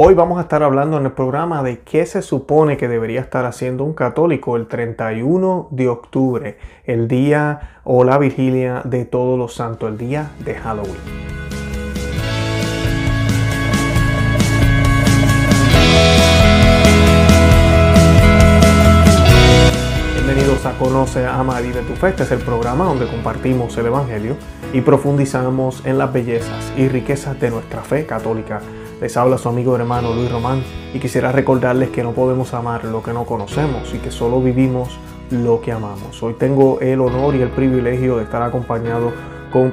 Hoy vamos a estar hablando en el programa de qué se supone que debería estar haciendo un católico el 31 de octubre, el día o la vigilia de todos los santos, el día de Halloween. Bienvenidos a Conoce, Ama y Vive tu Fe. Este es el programa donde compartimos el Evangelio y profundizamos en las bellezas y riquezas de nuestra fe católica les habla su amigo hermano Luis Román y quisiera recordarles que no podemos amar lo que no conocemos y que solo vivimos lo que amamos. Hoy tengo el honor y el privilegio de estar acompañado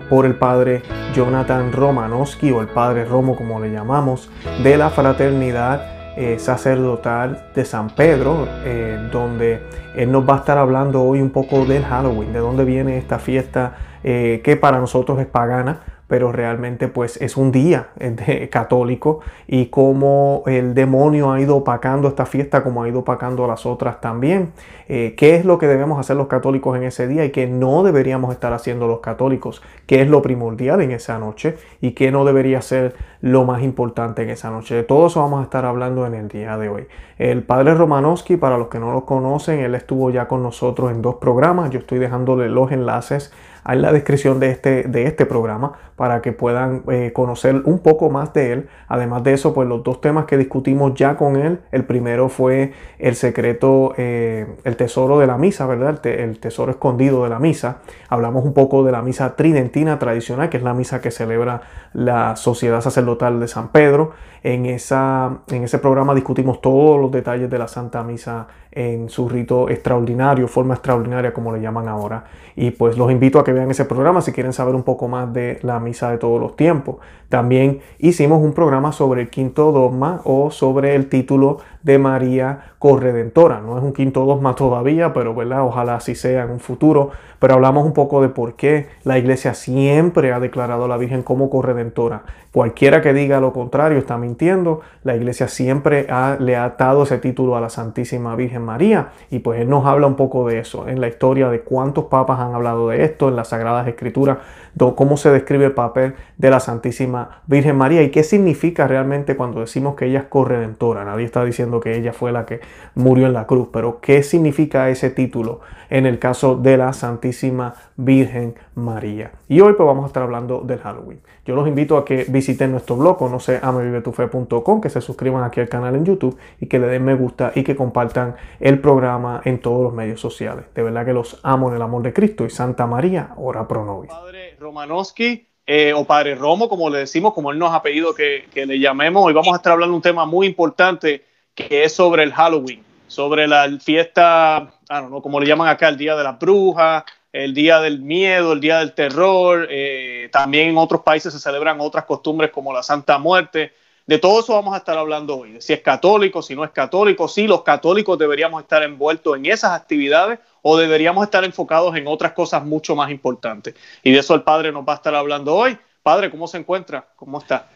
por el padre Jonathan Romanowski o el padre Romo como le llamamos de la fraternidad eh, sacerdotal de San Pedro, eh, donde él nos va a estar hablando hoy un poco del Halloween, de dónde viene esta fiesta eh, que para nosotros es pagana, pero realmente pues es un día católico y como el demonio ha ido opacando esta fiesta como ha ido opacando las otras también. Eh, ¿Qué es lo que debemos hacer los católicos en ese día y qué no deberíamos estar haciendo los católicos? ¿Qué es lo primordial en esa noche y qué no debería ser lo más importante en esa noche? De todo eso vamos a estar hablando en el día de hoy. El padre Romanowski, para los que no lo conocen, él estuvo ya con nosotros en dos programas. Yo estoy dejándole los enlaces en la descripción de este, de este programa para que puedan eh, conocer un poco más de él. Además de eso, pues los dos temas que discutimos ya con él, el primero fue el secreto, eh, el tesoro de la misa, ¿verdad? El, tesoro escondido de la misa. Hablamos un poco de la misa tridentina tradicional, que es la misa que celebra la Sociedad Sacerdotal de San Pedro. En, esa, en ese programa discutimos todos los detalles de la Santa Misa en su rito extraordinario, forma extraordinaria como le llaman ahora. Y pues los invito a que vean ese programa si quieren saber un poco más de la misa de todos los tiempos. También hicimos un programa sobre el quinto dogma o sobre el título de María Corredentora. No es un quinto dogma todavía, pero ¿verdad? ojalá así sea en un futuro. Pero hablamos un poco de por qué la iglesia siempre ha declarado a la Virgen como corredentora. Cualquiera que diga lo contrario está mintiendo. La iglesia siempre le ha dado ese título a la Santísima Virgen María. Y pues él nos habla un poco de eso, en la historia de cuántos papas han hablado de esto, en las Sagradas Escrituras, cómo se describe el papel de la Santísima Virgen María y qué significa realmente cuando decimos que ella es corredentora. Nadie está diciendo que ella fue la que murió en la cruz, pero qué significa ese título en el caso de la Santísima Virgen María. Y hoy pues vamos a estar hablando del Halloween. Yo los invito a que visiten nuestro blog, no sé, amevivetufe.com, que se suscriban aquí al canal en YouTube y que le den me gusta y que compartan el programa en todos los medios sociales. De verdad que los amo en el amor de Cristo y Santa María, ora pro nobis. Romanowski eh, o Padre Romo, como le decimos, como él nos ha pedido que, le llamemos. Hoy vamos a estar hablando de un tema muy importante que es sobre el Halloween, sobre la fiesta, no, como le llaman acá, el Día de la Bruja, el Día del Miedo, el Día del Terror. Eh, también en otros países se celebran otras costumbres como la Santa Muerte. De todo eso vamos a estar hablando hoy, si es católico, si no es católico, si los católicos deberíamos estar envueltos en esas actividades o deberíamos estar enfocados en otras cosas mucho más importantes. Y de eso el Padre nos va a estar hablando hoy. Padre, ¿cómo se encuentra? ¿Cómo está?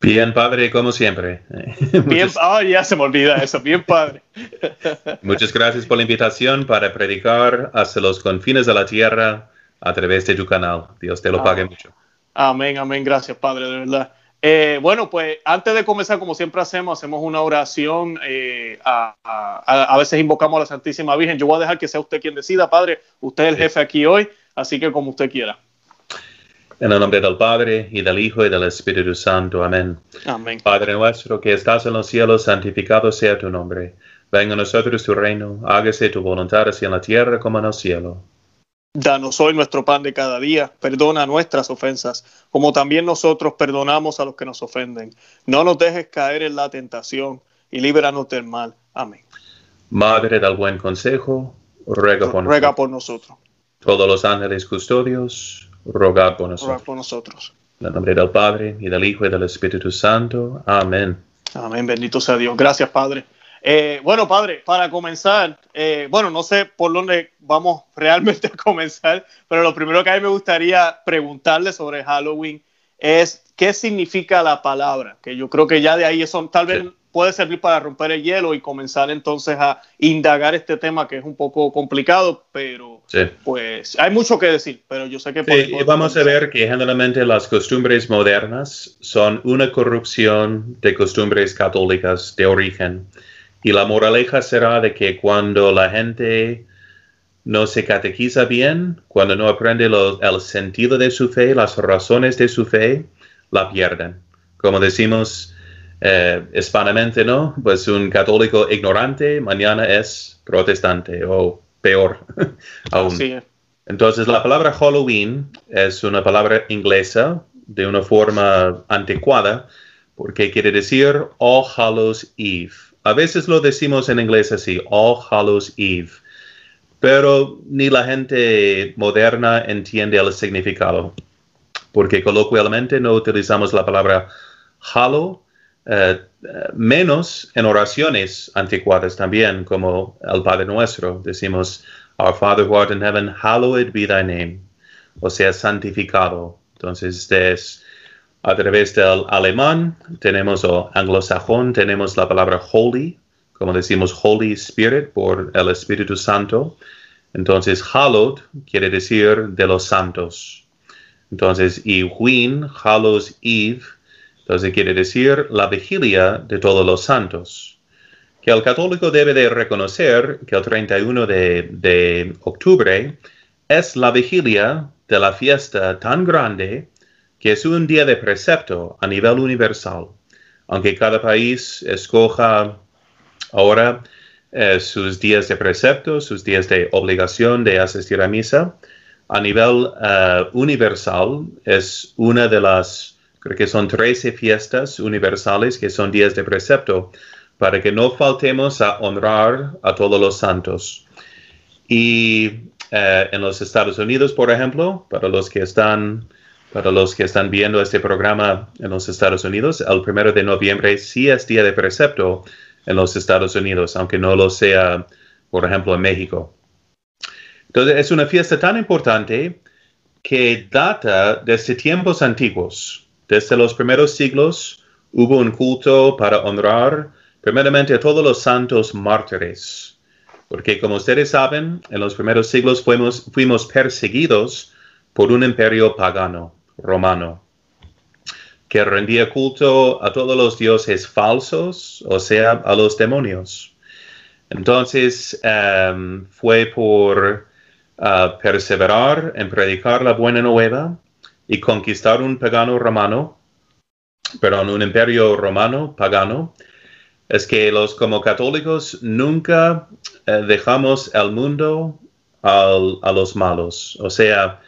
Bien, Padre, como siempre. Bien, oh, ya se me olvida eso. Bien, Padre. Muchas gracias por la invitación para predicar hasta los confines de la tierra a través de tu canal. Dios te lo pague mucho. Amén, amén. Gracias, Padre, de verdad. Eh, bueno, pues antes de comenzar, como siempre hacemos, hacemos una oración. Eh, a, veces invocamos a la Santísima Virgen. Yo voy a dejar que sea usted quien decida, Padre. Usted es el jefe aquí hoy, así que como usted quiera. En el nombre del Padre, y del Hijo, y del Espíritu Santo. Amén. Amén. Padre nuestro que estás en los cielos, santificado sea tu nombre. Venga a nosotros tu reino, hágase tu voluntad así en la tierra como en el cielo. Danos hoy nuestro pan de cada día, perdona nuestras ofensas, como también nosotros perdonamos a los que nos ofenden. No nos dejes caer en la tentación y líbranos del mal. Amén. Madre del buen consejo, ruega por, ruega por nosotros. Todos los ángeles custodios, ruega por nosotros. Ruega por nosotros. En el nombre del Padre, y del Hijo, y del Espíritu Santo. Amén. Amén, bendito sea Dios. Gracias, Padre. Eh, bueno, padre, para comenzar, eh, bueno, no sé por dónde vamos realmente a comenzar, pero lo primero que a mí me gustaría preguntarle sobre Halloween es qué significa la palabra, que yo creo que ya de ahí eso tal vez puede servir para romper el hielo y comenzar entonces a indagar este tema que es un poco complicado, pero Pues hay mucho que decir, pero yo sé que... Sí, vamos a ver que generalmente las costumbres modernas son una corrupción de costumbres católicas de origen. Y la moraleja será de que cuando la gente no se catequiza bien, cuando no aprende el sentido de su fe, las razones de su fe, la pierden. Como decimos eh, hispanamente, ¿no? Pues un católico ignorante mañana es protestante o peor aún. Entonces, la palabra Halloween es una palabra inglesa de una forma anticuada porque quiere decir All Hallows Eve. A veces lo decimos en inglés así, All Hallows Eve, pero ni la gente moderna entiende el significado, porque coloquialmente no utilizamos la palabra Hallow, eh, menos en oraciones anticuadas también, como el Padre Nuestro. Decimos, Our Father who art in heaven, hallowed be thy name, o sea, santificado. Entonces, este es a través del alemán, tenemos o anglosajón, tenemos la palabra holy, como decimos Holy Spirit por el Espíritu Santo. Entonces, hallowed quiere decir de los santos. Entonces, y Win, Hallows Eve, entonces quiere decir la vigilia de todos los santos. Que el católico debe de reconocer que el 31 de, de octubre es la vigilia de la fiesta tan grande que es un día de precepto a nivel universal. Aunque cada país escoja ahora eh, sus días de precepto, sus días de obligación de asistir a misa, a nivel eh, universal es una de las Creo que son 13 fiestas universales que son días de precepto para que no faltemos a honrar a todos los santos. Y eh, en los Estados Unidos, por ejemplo, para los que están para los que están viendo este programa en los Estados Unidos, el primero de noviembre sí es día de precepto en los Estados Unidos, aunque no lo sea, por ejemplo, en México. Entonces, es una fiesta tan importante que data desde tiempos antiguos. Desde los primeros siglos hubo un culto para honrar primeramente a todos los santos mártires, porque como ustedes saben, en los primeros siglos fuimos, fuimos perseguidos por un imperio pagano, romano, que rendía culto a todos los dioses falsos, o sea, a los demonios. Entonces em, fue por ah, perseverar en predicar la buena nueva y conquistar un pagano romano, perdón, un imperio romano pagano, es que los como católicos nunca eh, dejamos el mundo a los malos. O sea,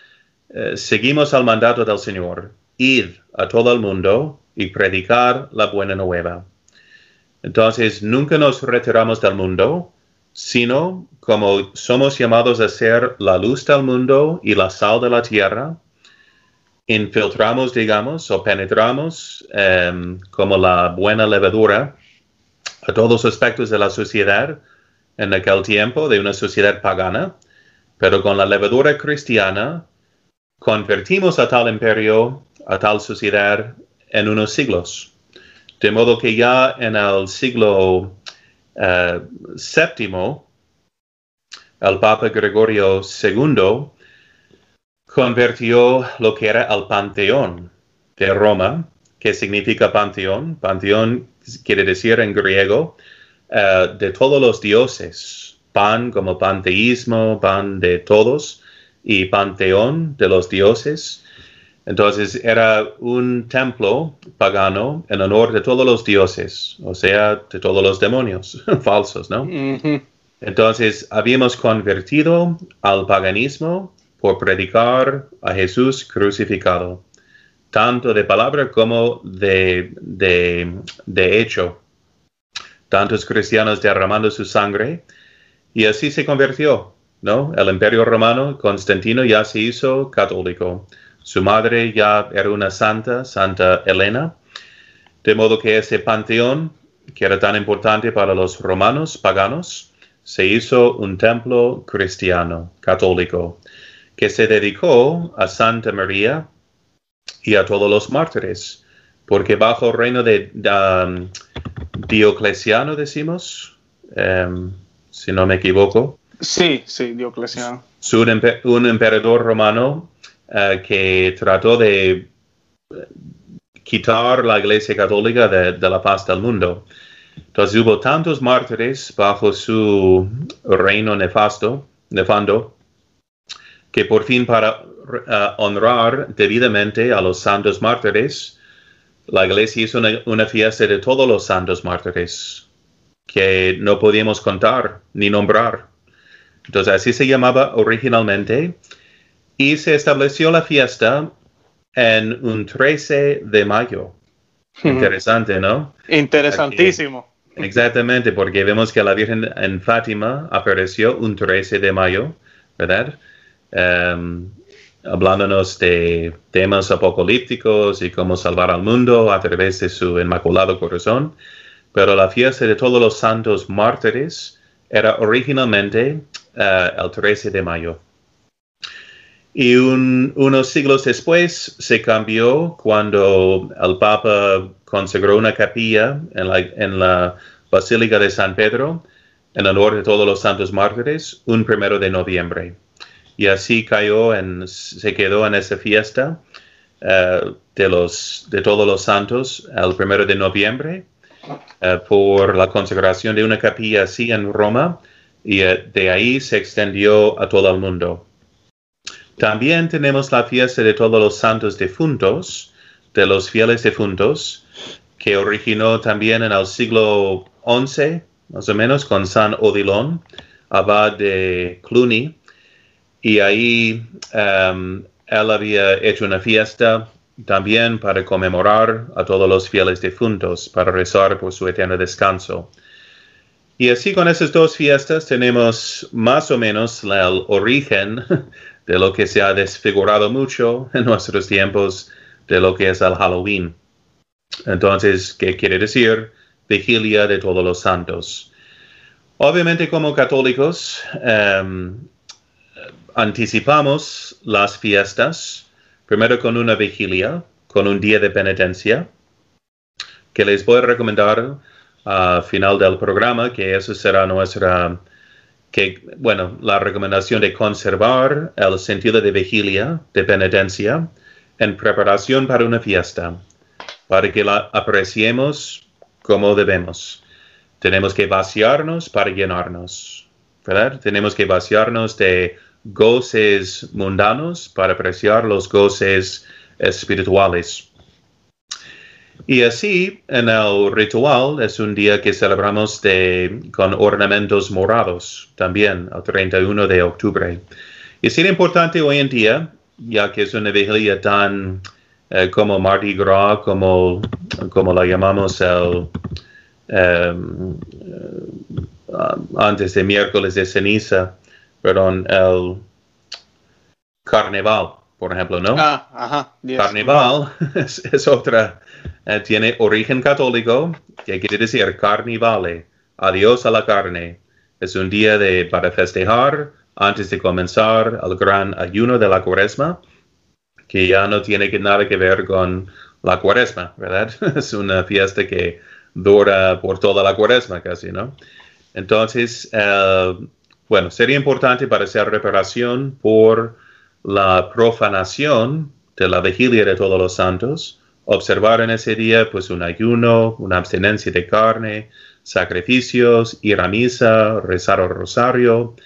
eh, seguimos al mandato del Señor, ir a todo el mundo y predicar la buena nueva. Entonces, nunca nos retiramos del mundo, sino como somos llamados a ser la luz del mundo y la sal de la tierra, infiltramos, digamos, o penetramos em, como la buena levadura a todos los aspectos de la sociedad en aquel tiempo, de una sociedad pagana, pero con la levadura cristiana convertimos a tal imperio, a tal sociedad en unos siglos. De modo que ya en el siglo VII, eh, el Papa Gregorio II convirtió lo que era el panteón de Roma, que significa panteón. Panteón quiere decir en griego eh, de todos los dioses. Pan como panteísmo, pan de todos, y panteón de los dioses. Entonces era un templo pagano en honor de todos los dioses, o sea, de todos los demonios falsos, ¿no? Entonces habíamos convertido al paganismo por predicar a Jesús crucificado, tanto de palabra como de, de, hecho. Tantos cristianos derramando su sangre, y así se convirtió, ¿no? El imperio romano, Constantino, ya se hizo católico. Su madre ya era una santa, Santa Elena, de modo que ese panteón, que era tan importante para los romanos paganos, se hizo un templo cristiano, católico que se dedicó a Santa María y a todos los mártires, porque bajo el reino de um, Diocleciano, decimos, em, si no me equivoco, Sí, sí, Diocleciano. un, emperador romano eh, que trató de eh, quitar la Iglesia Católica de, la paz del mundo. Entonces hubo tantos mártires bajo su reino nefasto, nefando, que por fin para eh, honrar debidamente a los santos mártires, la iglesia hizo una, fiesta de todos los santos mártires que no podíamos contar ni nombrar. Entonces así se llamaba originalmente y se estableció la fiesta en un 13 de mayo. Interesante, ¿no? Interesantísimo. exactamente, porque vemos que la Virgen en Fátima apareció un 13 de mayo, ¿verdad? Em, hablándonos de temas apocalípticos y cómo salvar al mundo a través de su inmaculado corazón. Pero la fiesta de todos los santos mártires era originalmente eh, el 13 de mayo. Y unos siglos después se cambió cuando el Papa consagró una capilla en la, en la Basílica de San Pedro en honor de todos los santos mártires, un primero de noviembre y así cayó en, se quedó en esa fiesta eh, de, los, de todos los santos el primero de noviembre eh, por la consagración de una capilla así en Roma y eh, de ahí se extendió a todo el mundo. También tenemos la fiesta de todos los santos defuntos, de los fieles defuntos, que originó también en el siglo XI, más o menos, con San Odilon, abad de Cluny, y ahí um, él había hecho una fiesta también para conmemorar a todos los fieles difuntos, para rezar por su eterno descanso. Y así con esas dos fiestas tenemos más o menos el origen de lo que se ha desfigurado mucho en nuestros tiempos de lo que es el Halloween. Entonces, ¿qué quiere decir? Vigilia de todos los santos. Obviamente como católicos, um, anticipamos las fiestas, primero con una vigilia, con un día de penitencia, que les voy a recomendar al final del programa, que eso será nuestra, que, bueno, la recomendación de conservar el sentido de vigilia, de penitencia, en preparación para una fiesta, para que la apreciemos como debemos. Tenemos que vaciarnos para llenarnos, ¿verdad? Tenemos que vaciarnos de goces mundanos para apreciar los goces espirituales. Y así, en el ritual, es un día que celebramos de, con ornamentos morados, también el 31 de octubre. Y es importante hoy en día, ya que es una vigilia tan eh, como Mardi Gras, como, como la llamamos el, em, eh, antes de miércoles de ceniza, perdón, el carnaval, por ejemplo, ¿no? Ah, ajá. Carnaval es, otra, eh, tiene origen católico, que quiere decir carnivale, adiós a la carne. Es un día de, para festejar antes de comenzar el gran ayuno de la cuaresma, que ya no tiene nada que ver con la cuaresma, ¿verdad? es una fiesta que dura por toda la cuaresma casi, ¿no? Entonces, eh, bueno, sería importante para hacer reparación por la profanación de la vigilia de todos los santos, observar en ese día pues un ayuno, una abstinencia de carne, sacrificios, ir a misa, rezar el rosario,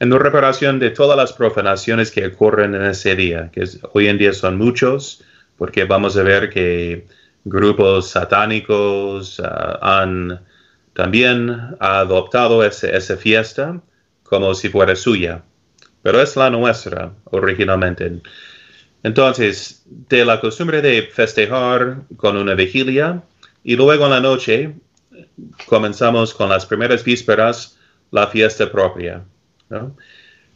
en reparación de todas las profanaciones que ocurren en ese día, que hoy en día son muchos, porque vamos a ver que grupos satánicos ah, han también adoptado esa fiesta como si fuera suya, pero es la nuestra originalmente. Entonces, de la costumbre de festejar con una vigilia y luego en la noche comenzamos con las primeras vísperas la fiesta propia.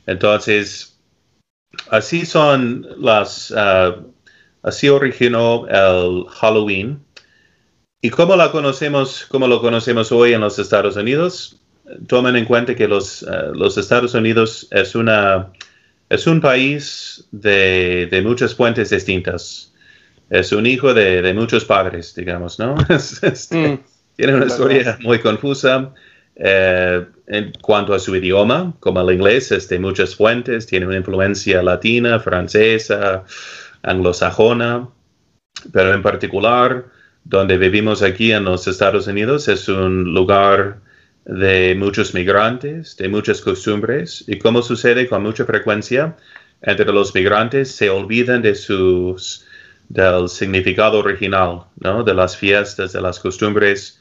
Entonces, así son las, ah, así originó el Halloween. ¿Y cómo la conocemos, cómo lo conocemos hoy en los Estados Unidos? tomen en cuenta que los, eh, los Estados Unidos es, una, es un país de, de muchas fuentes distintas. Es un hijo de, de muchos padres, digamos, ¿no? Este, mm. tiene una historia muy confusa. Eh, en cuanto a su idioma, como el inglés es de muchas fuentes, tiene una influencia latina, francesa, anglosajona, pero en particular donde vivimos aquí en los Estados Unidos es un lugar de muchos migrantes, de muchas costumbres, y como sucede con mucha frecuencia, entre los migrantes se olvidan de sus del significado original, ¿no? de las fiestas, de las costumbres,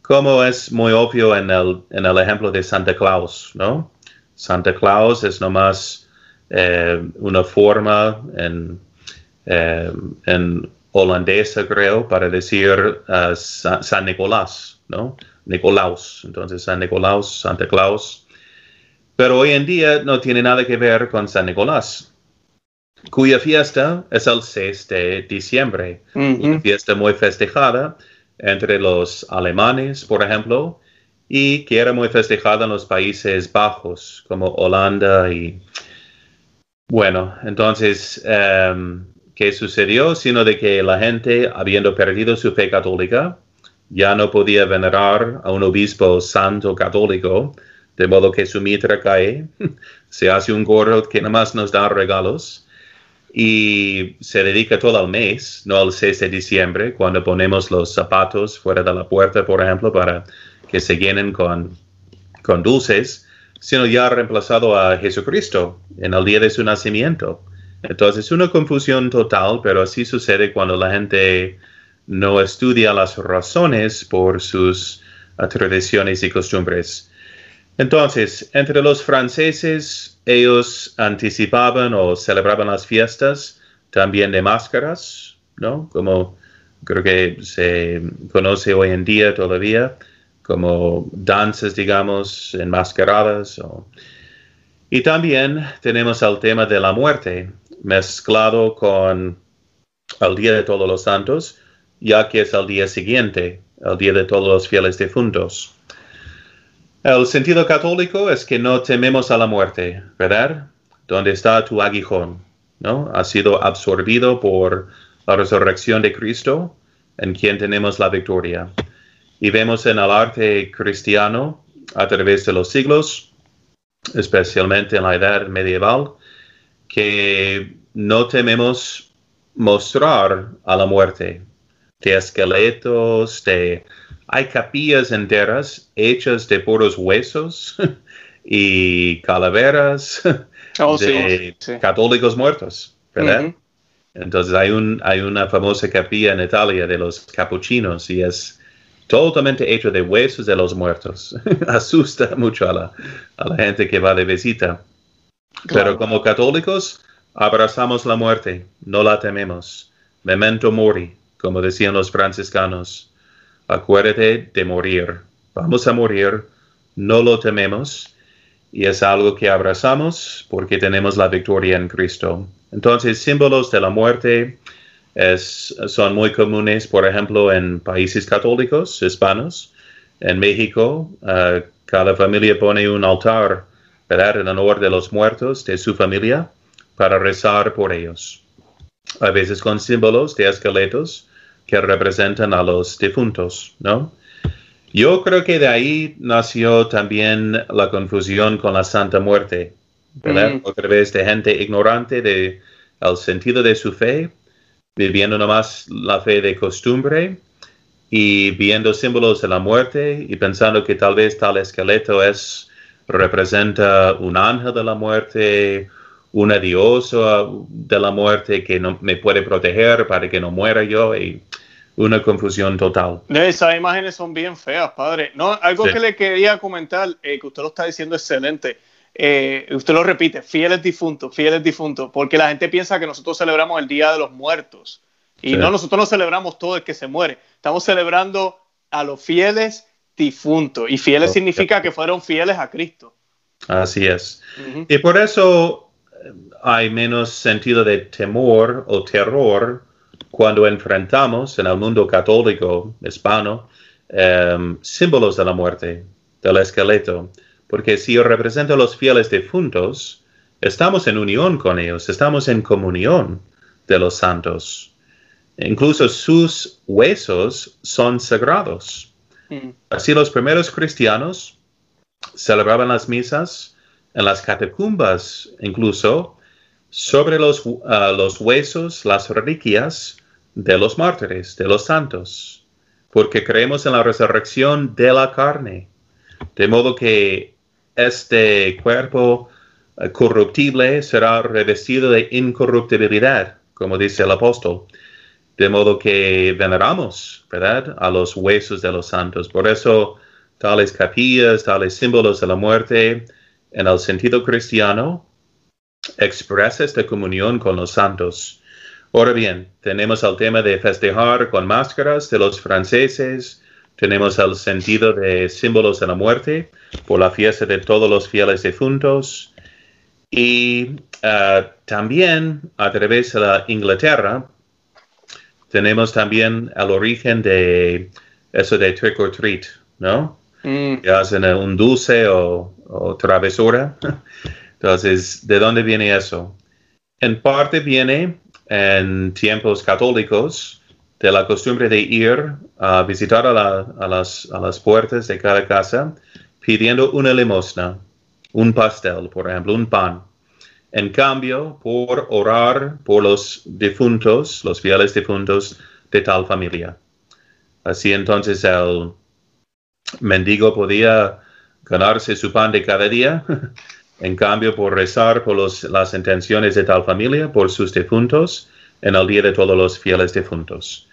como es muy obvio en el, en el ejemplo de Santa Claus, ¿no? Santa Claus es nomás eh, una forma en, eh, holandesa, creo, para decir uh, San, Nicolás, ¿no? Nicolaus, entonces San Nicolás, Santa Claus. Pero hoy en día no tiene nada que ver con San Nicolás, cuya fiesta es el 6 de diciembre, una fiesta muy festejada entre los alemanes, por ejemplo, y que era muy festejada en los Países Bajos, como Holanda y... Bueno, entonces, um, ¿qué sucedió? Sino de que la gente, habiendo perdido su fe católica, ya no podía venerar a un obispo santo católico, de modo que su mitra cae, se hace un gorro que nada más nos da regalos, y se dedica todo el mes, no al 6 de diciembre, cuando ponemos los zapatos fuera de la puerta, por ejemplo, para que se llenen con, con dulces, sino ya ha reemplazado a Jesucristo en el día de su nacimiento. Entonces es una confusión total, pero así sucede cuando la gente no estudia las razones por sus tradiciones y costumbres. Entonces, entre los franceses, ellos anticipaban o celebraban las fiestas también de máscaras, ¿no? Como creo que se conoce hoy en día todavía, como danzas, digamos, enmascaradas. Y también tenemos el tema de la muerte mezclado con el Día de Todos los Santos, ya que es el día siguiente, el Día de Todos los Fieles Difuntos. El sentido católico es que no tememos a la muerte, ¿verdad? ¿Dónde está tu aguijón? ¿No? Ha sido absorbido por la resurrección de Cristo, en quien tenemos la victoria. Y vemos en el arte cristiano, a través de los siglos, especialmente en la edad medieval, que no tememos mostrar a la muerte, de esqueletos, de hay capillas enteras hechas de puros huesos y calaveras oh, de católicos muertos, ¿verdad? Entonces hay, un, hay una famosa capilla en Italia de los capuchinos y es totalmente hecho de huesos de los muertos. Asusta mucho a la, a la, gente que va de visita. Pero como católicos abrazamos la muerte, no la tememos. Memento mori, como decían los franciscanos acuérdate de morir. Vamos a morir, no lo tememos y es algo que abrazamos porque tenemos la victoria en Cristo. Entonces, símbolos de la muerte son muy comunes, por ejemplo, en países católicos hispanos. En México, uh, cada familia pone un altar ¿verdad? en honor de los muertos de su familia para rezar por ellos. A veces con símbolos de esqueletos que representan a los difuntos, ¿no? Yo creo que de ahí nació también la confusión con la Santa Muerte, ¿verdad? Mm. Otra vez de gente ignorante del el sentido de su fe, viviendo nomás la fe de costumbre y viendo símbolos de la muerte y pensando que tal vez tal esqueleto es representa un ángel de la muerte, una diosa de la muerte que no, me puede proteger para que no muera yo y una confusión total. Esas imágenes son bien feas, padre. No, algo que le quería comentar, eh, que usted lo está diciendo excelente. Eh, usted lo repite, fieles difuntos, fieles difuntos, porque la gente piensa que nosotros celebramos el Día de los Muertos. Y no, nosotros no celebramos todo el que se muere. Estamos celebrando a los fieles difuntos. Y fieles significa que fueron fieles a Cristo. Así es. Y por eso hay menos sentido de temor o terror cuando enfrentamos en el mundo católico hispano em, símbolos de la muerte, del esqueleto, porque si yo represento a los fieles difuntos, estamos en unión con ellos, estamos en comunión de los santos. Incluso sus huesos son sagrados. Mm. Así los primeros cristianos celebraban las misas en las catacumbas, incluso sobre los, ah, los huesos, las reliquias de los mártires, de los santos, porque creemos en la resurrección de la carne, de modo que este cuerpo eh, corruptible será revestido de incorruptibilidad, como dice el apóstol, de modo que veneramos, ¿verdad?, a los huesos de los santos. Por eso, tales capillas, tales símbolos de la muerte, en el sentido cristiano, expresa esta comunión con los santos. Ahora bien, tenemos el tema de festejar con máscaras de los franceses, tenemos el sentido de símbolos de la muerte por la fiesta de todos los fieles difuntos y ah, también a través de la Inglaterra tenemos también el origen de eso de trick or treat, ¿no? Mm. Que hacen un dulce o, o travesura. Entonces, ¿de dónde viene eso? En parte viene en tiempos católicos de la costumbre de ir a visitar a, las, a las puertas de cada casa pidiendo una limosna, un pastel, por ejemplo, un pan. En cambio, por orar por los difuntos, los fieles difuntos de tal familia. Así entonces el mendigo podía ganarse su pan de cada día En cambio, por rezar por las intenciones de tal familia, por sus difuntos, en el día de todos los fieles difuntos.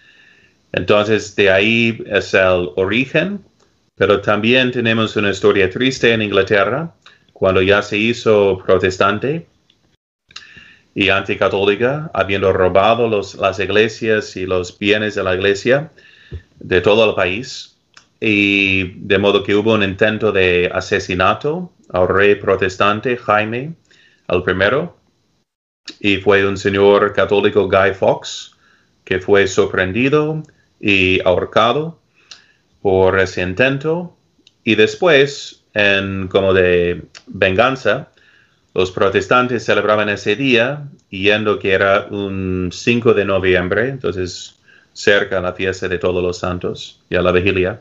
Entonces, de ahí es el origen, pero también tenemos una historia triste en Inglaterra, cuando ya se hizo protestante y anticatólica, habiendo robado las iglesias y los bienes de la iglesia de todo el país, y de modo que hubo un intento de asesinato al rey protestante Jaime el primero. Y fue un señor católico Guy Fawkes que fue sorprendido y ahorcado por ese intento. Y después en como de venganza los protestantes celebraban ese día yendo que era un 5 de noviembre entonces cerca a la fiesta de todos los santos y a la vigilia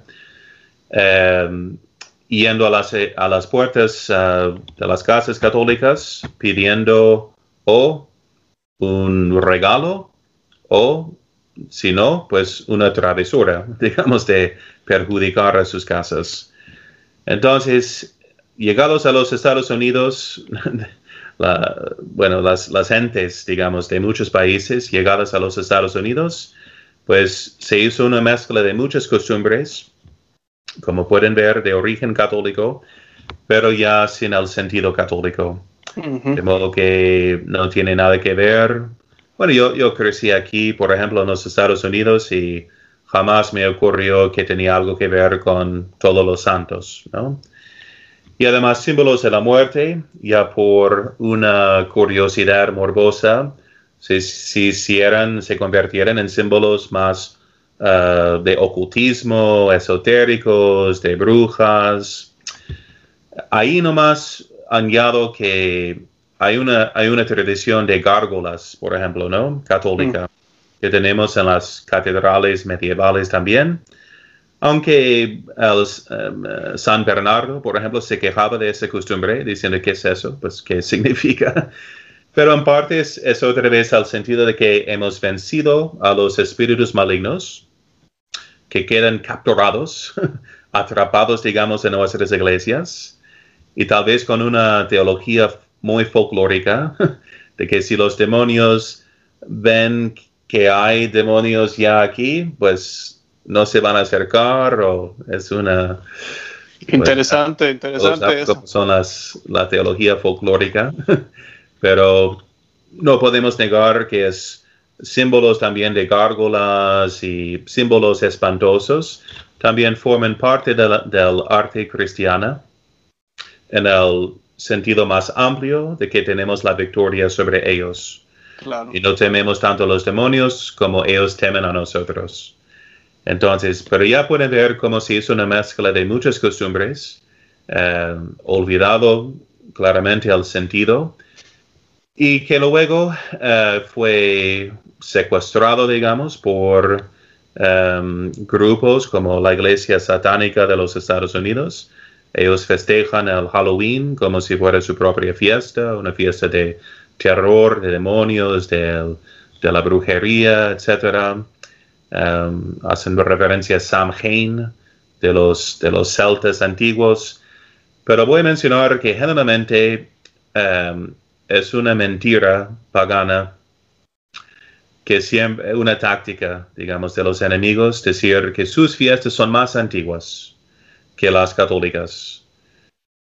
yendo a las, a las puertas uh, de las casas católicas pidiendo o un regalo o, si no, pues una travesura, digamos, de perjudicar a sus casas. Entonces, llegados a los Estados Unidos, bueno, las, las entes, digamos, de muchos países llegadas a los Estados Unidos, pues se hizo una mezcla de muchas costumbres como pueden ver, de origen católico, pero ya sin el sentido católico. De modo que no tiene nada que ver. Bueno, yo, yo crecí aquí, por ejemplo, en los Estados Unidos y jamás me ocurrió que tenía algo que ver con todos los santos, ¿no? Y además símbolos de la muerte, ya por una curiosidad morbosa, si, si hicieran, se convirtieran en símbolos más Uh, de ocultismo, esotéricos, de brujas. Ahí nomás añado que hay una, hay una tradición de gárgolas, por ejemplo, ¿no? Católica, mm. que tenemos en las catedrales medievales también. Aunque el, um, San Bernardo, por ejemplo, se quejaba de esa costumbre, diciendo, ¿qué es eso? Pues, ¿qué significa? Pero en parte es, es, otra vez al sentido de que hemos vencido a los espíritus malignos que quedan capturados, atrapados, digamos, en nuestras iglesias, y tal vez con una teología muy folclórica, de que si los demonios ven que hay demonios ya aquí, pues no se van a acercar, o es una... Pues, interesante, interesante. Eso. Son las, la teología folclórica, pero no podemos negar que es símbolos también de gárgolas y símbolos espantosos también forman parte del arte cristiana en el sentido más amplio de que tenemos la victoria sobre ellos. Y no tememos tanto a los demonios como ellos temen a nosotros. Entonces, pero ya pueden ver cómo se hizo una mezcla de muchas costumbres, eh, olvidado claramente el sentido, y que luego eh, fue secuestrado, digamos, por em, grupos como la Iglesia Satánica de los Estados Unidos, Ellos festejan el Halloween como si fuera su propia fiesta, una fiesta de terror, de demonios, de, la brujería, etc. Um, hacen referencia a Samhain de los, de los celtas antiguos. Pero voy a mencionar que generalmente um, es una mentira pagana que siempre una táctica, digamos, de los enemigos, decir que sus fiestas son más antiguas que las católicas,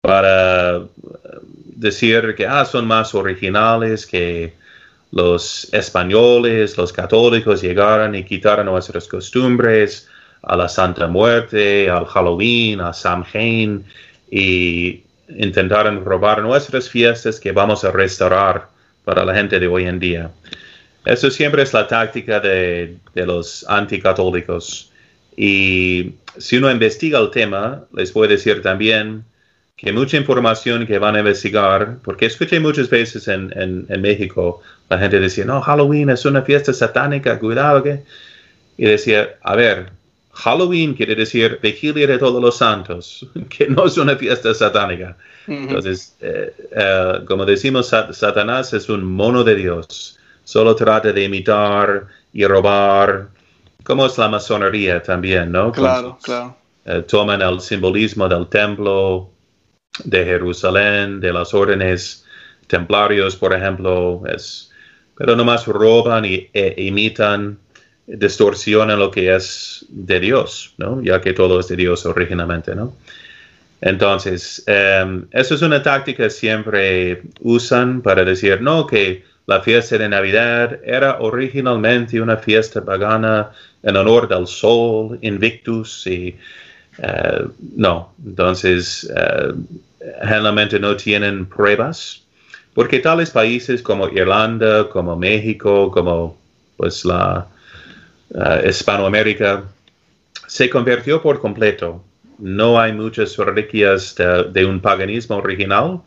para decir que ah, son más originales, que los españoles, los católicos llegaron y quitaron nuestras costumbres a la Santa Muerte, al Halloween, a Samhain y intentaron robar nuestras fiestas que vamos a restaurar para la gente de hoy en día. Eso siempre es la táctica de, de los anticatólicos. Y si uno investiga el tema, les voy decir también que mucha información que van a investigar, porque escuché muchas veces en, en, México, la gente decía, no, Halloween es una fiesta satánica, cuidado que... Y decía, a ver, Halloween quiere decir vigilia de todos los santos, que no es una fiesta satánica. Entonces, eh, eh, como decimos, Satanás es un mono de Dios solo trata de imitar y robar, como es la masonería también, ¿no? Claro, claro. Eh, toman el simbolismo del templo de Jerusalén, de las órdenes templarios, por ejemplo, es, pero nomás roban y, e imitan, distorsionan lo que es de Dios, ¿no? Ya que todo es de Dios originalmente, ¿no? Entonces, em, eso es una táctica que siempre usan para decir, no, que la fiesta de Navidad era originalmente una fiesta pagana en honor del sol, Invictus, y eh, no, entonces eh, generalmente no tienen pruebas, porque tales países como Irlanda, como México, como pues la uh, Hispanoamérica, se convirtió por completo. No hay muchas reliquias de, de un paganismo original,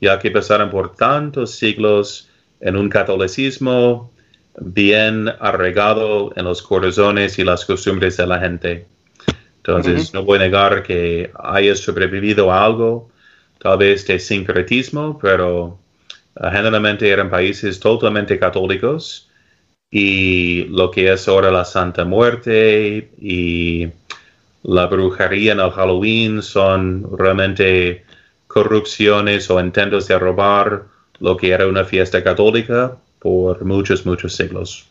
ya que pasaron por tantos siglos en un catolicismo bien arraigado en los corazones y las costumbres de la gente. Entonces, no voy a negar que haya sobrevivido a algo, tal vez de sincretismo, pero uh, generalmente eran países totalmente católicos y lo que es ahora la Santa Muerte y la brujería en el Halloween son realmente corrupciones o intentos de robar lo que era una fiesta católica por muchos, muchos siglos.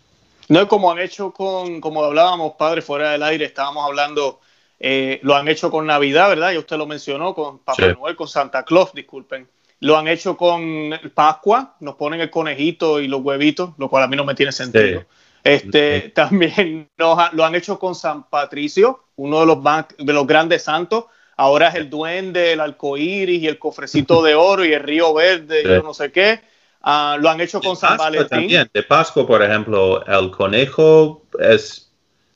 No, como han hecho con, como hablábamos, padre, fuera del aire, estábamos hablando, eh, lo han hecho con Navidad, ¿verdad? Y usted lo mencionó, con Papá Noel, con Santa Claus, disculpen. Lo han hecho con Pascua, nos ponen el conejito y los huevitos, lo cual a mí no me tiene sentido. Este, También lo han hecho con San Patricio, uno de los, de los grandes santos, ahora es el duende, el arcoíris y el cofrecito de oro y el río verde, y yo no sé qué. Ah, lo han hecho con San Valentín. También. De Pascua, por ejemplo, el conejo es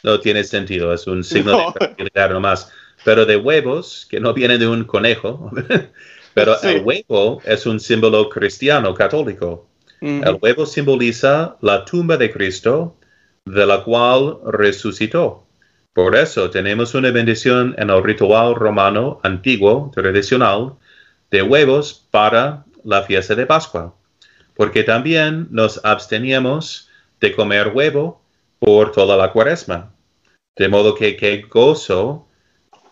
no tiene sentido, es un signo de fertilidad nomás. Pero de huevos, que no vienen de un conejo, pero el huevo es un símbolo cristiano, católico. El huevo simboliza la tumba de Cristo, de la cual resucitó. Por eso tenemos una bendición en el ritual romano antiguo, tradicional, de huevos para la fiesta de Pascua, porque también nos absteníamos de comer huevo por toda la cuaresma. De modo que qué gozo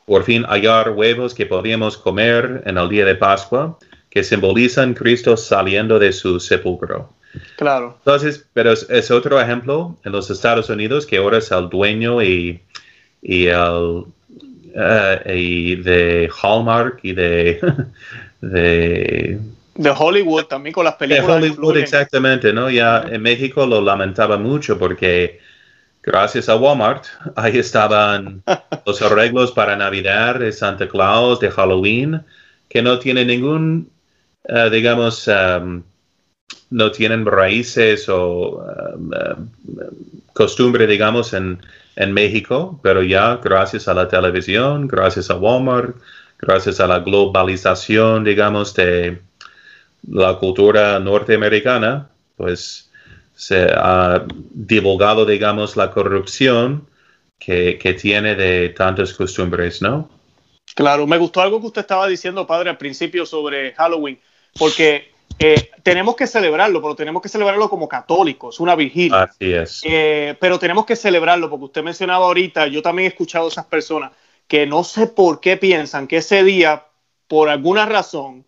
por fin hallar huevos que podíamos comer en el día de Pascua, que simbolizan Cristo saliendo de su sepulcro. Claro. Entonces, pero es, otro ejemplo en los Estados Unidos que ahora es el dueño y y, el, eh, y de Hallmark y de, de de Hollywood también con las películas. De Hollywood, exactamente, ¿no? Ya en México lo lamentaba mucho porque gracias a Walmart. Ahí estaban los arreglos para Navidad de Santa Claus, de Halloween, que no tienen ningún, eh, digamos, um, no tienen raíces o um, um, costumbre, digamos, en, en México, pero ya gracias a la televisión, gracias a Walmart, gracias a la globalización, digamos, de la cultura norteamericana, pues se ha divulgado, digamos, la corrupción que, tiene de tantas costumbres, ¿no? Claro, me gustó algo que usted estaba diciendo, padre, al principio sobre Halloween, porque eh, tenemos que celebrarlo, pero tenemos que celebrarlo como católicos, una vigilia. Así es. Eh, pero tenemos que celebrarlo, porque usted mencionaba ahorita, yo también he escuchado a esas personas que no sé por qué piensan que ese día, por alguna razón,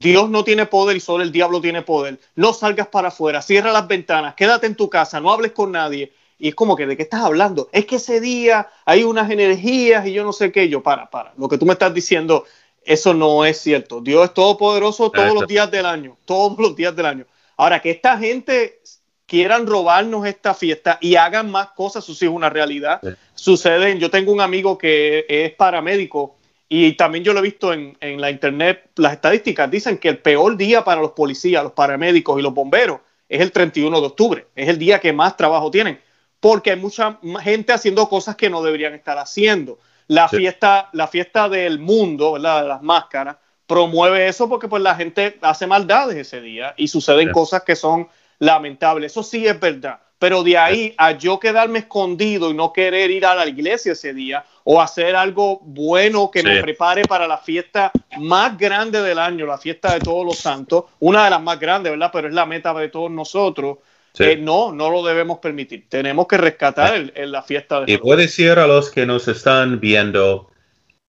Dios no tiene poder y solo el diablo tiene poder. No salgas para afuera, cierra las ventanas, quédate en tu casa, no hables con nadie. Y es como que, ¿de qué estás hablando? Es que ese día hay unas energías y yo no sé qué. Yo, para, para. Lo que tú me estás diciendo, eso no es cierto. Dios es todopoderoso todos los días del año, todos los días del año. Ahora, que esta gente quieran robarnos esta fiesta y hagan más cosas, eso sí es una realidad. Suceden, yo tengo un amigo que es paramédico y también yo lo he visto en, en, la internet, las estadísticas dicen que el peor día para los policías, los paramédicos y los bomberos es el 31 de octubre, es el día que más trabajo tienen, porque hay mucha gente haciendo cosas que no deberían estar haciendo. La, sí. fiesta, la fiesta del mundo, ¿verdad? De las máscaras, promueve eso porque pues la gente hace maldades ese día y suceden sí. cosas que son lamentables. Eso sí es verdad. Pero de ahí a yo quedarme escondido y no querer ir a la iglesia ese día o hacer algo bueno que sí. me prepare para la fiesta más grande del año, la fiesta de todos los santos, una de las más grandes, ¿verdad? Pero es la meta de todos nosotros. Sí. Eh, no, no lo debemos permitir. Tenemos que rescatar el, el, la fiesta de Y puedo decir a los que nos están viendo,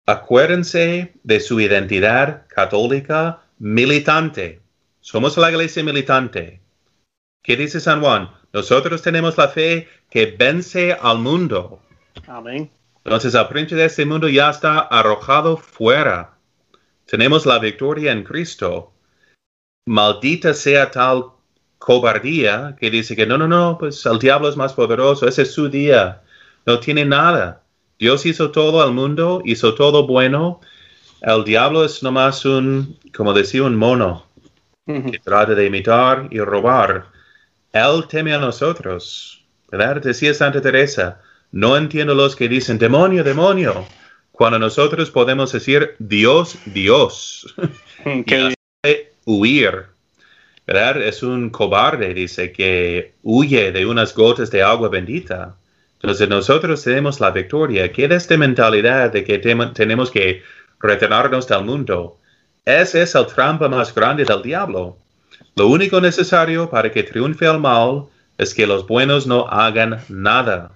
acuérdense de su identidad católica militante. Somos la iglesia militante. ¿Qué dice San Juan? Nosotros tenemos la fe que vence al mundo. Amén. Entonces el príncipe de este mundo ya está arrojado fuera. Tenemos la victoria en Cristo. Maldita sea tal cobardía que dice que no, no, no, pues el diablo es más poderoso, ese es su día. No tiene nada. Dios hizo todo al mundo, hizo todo bueno. El diablo es nomás un, como decía, un mono que trata de imitar y robar. Él teme a nosotros, ¿verdad? Decía Santa Teresa, no entiendo los que dicen demonio, demonio, cuando nosotros podemos decir Dios, Dios. que huir, ¿verdad? Es un cobarde, dice, que huye de unas gotas de agua bendita. Entonces nosotros tenemos la victoria. ¿Qué es esta mentalidad de que tenemos que retenernos del mundo? Ese es el trampa más grande del diablo. Lo único necesario para que triunfe el mal es que los buenos no hagan nada.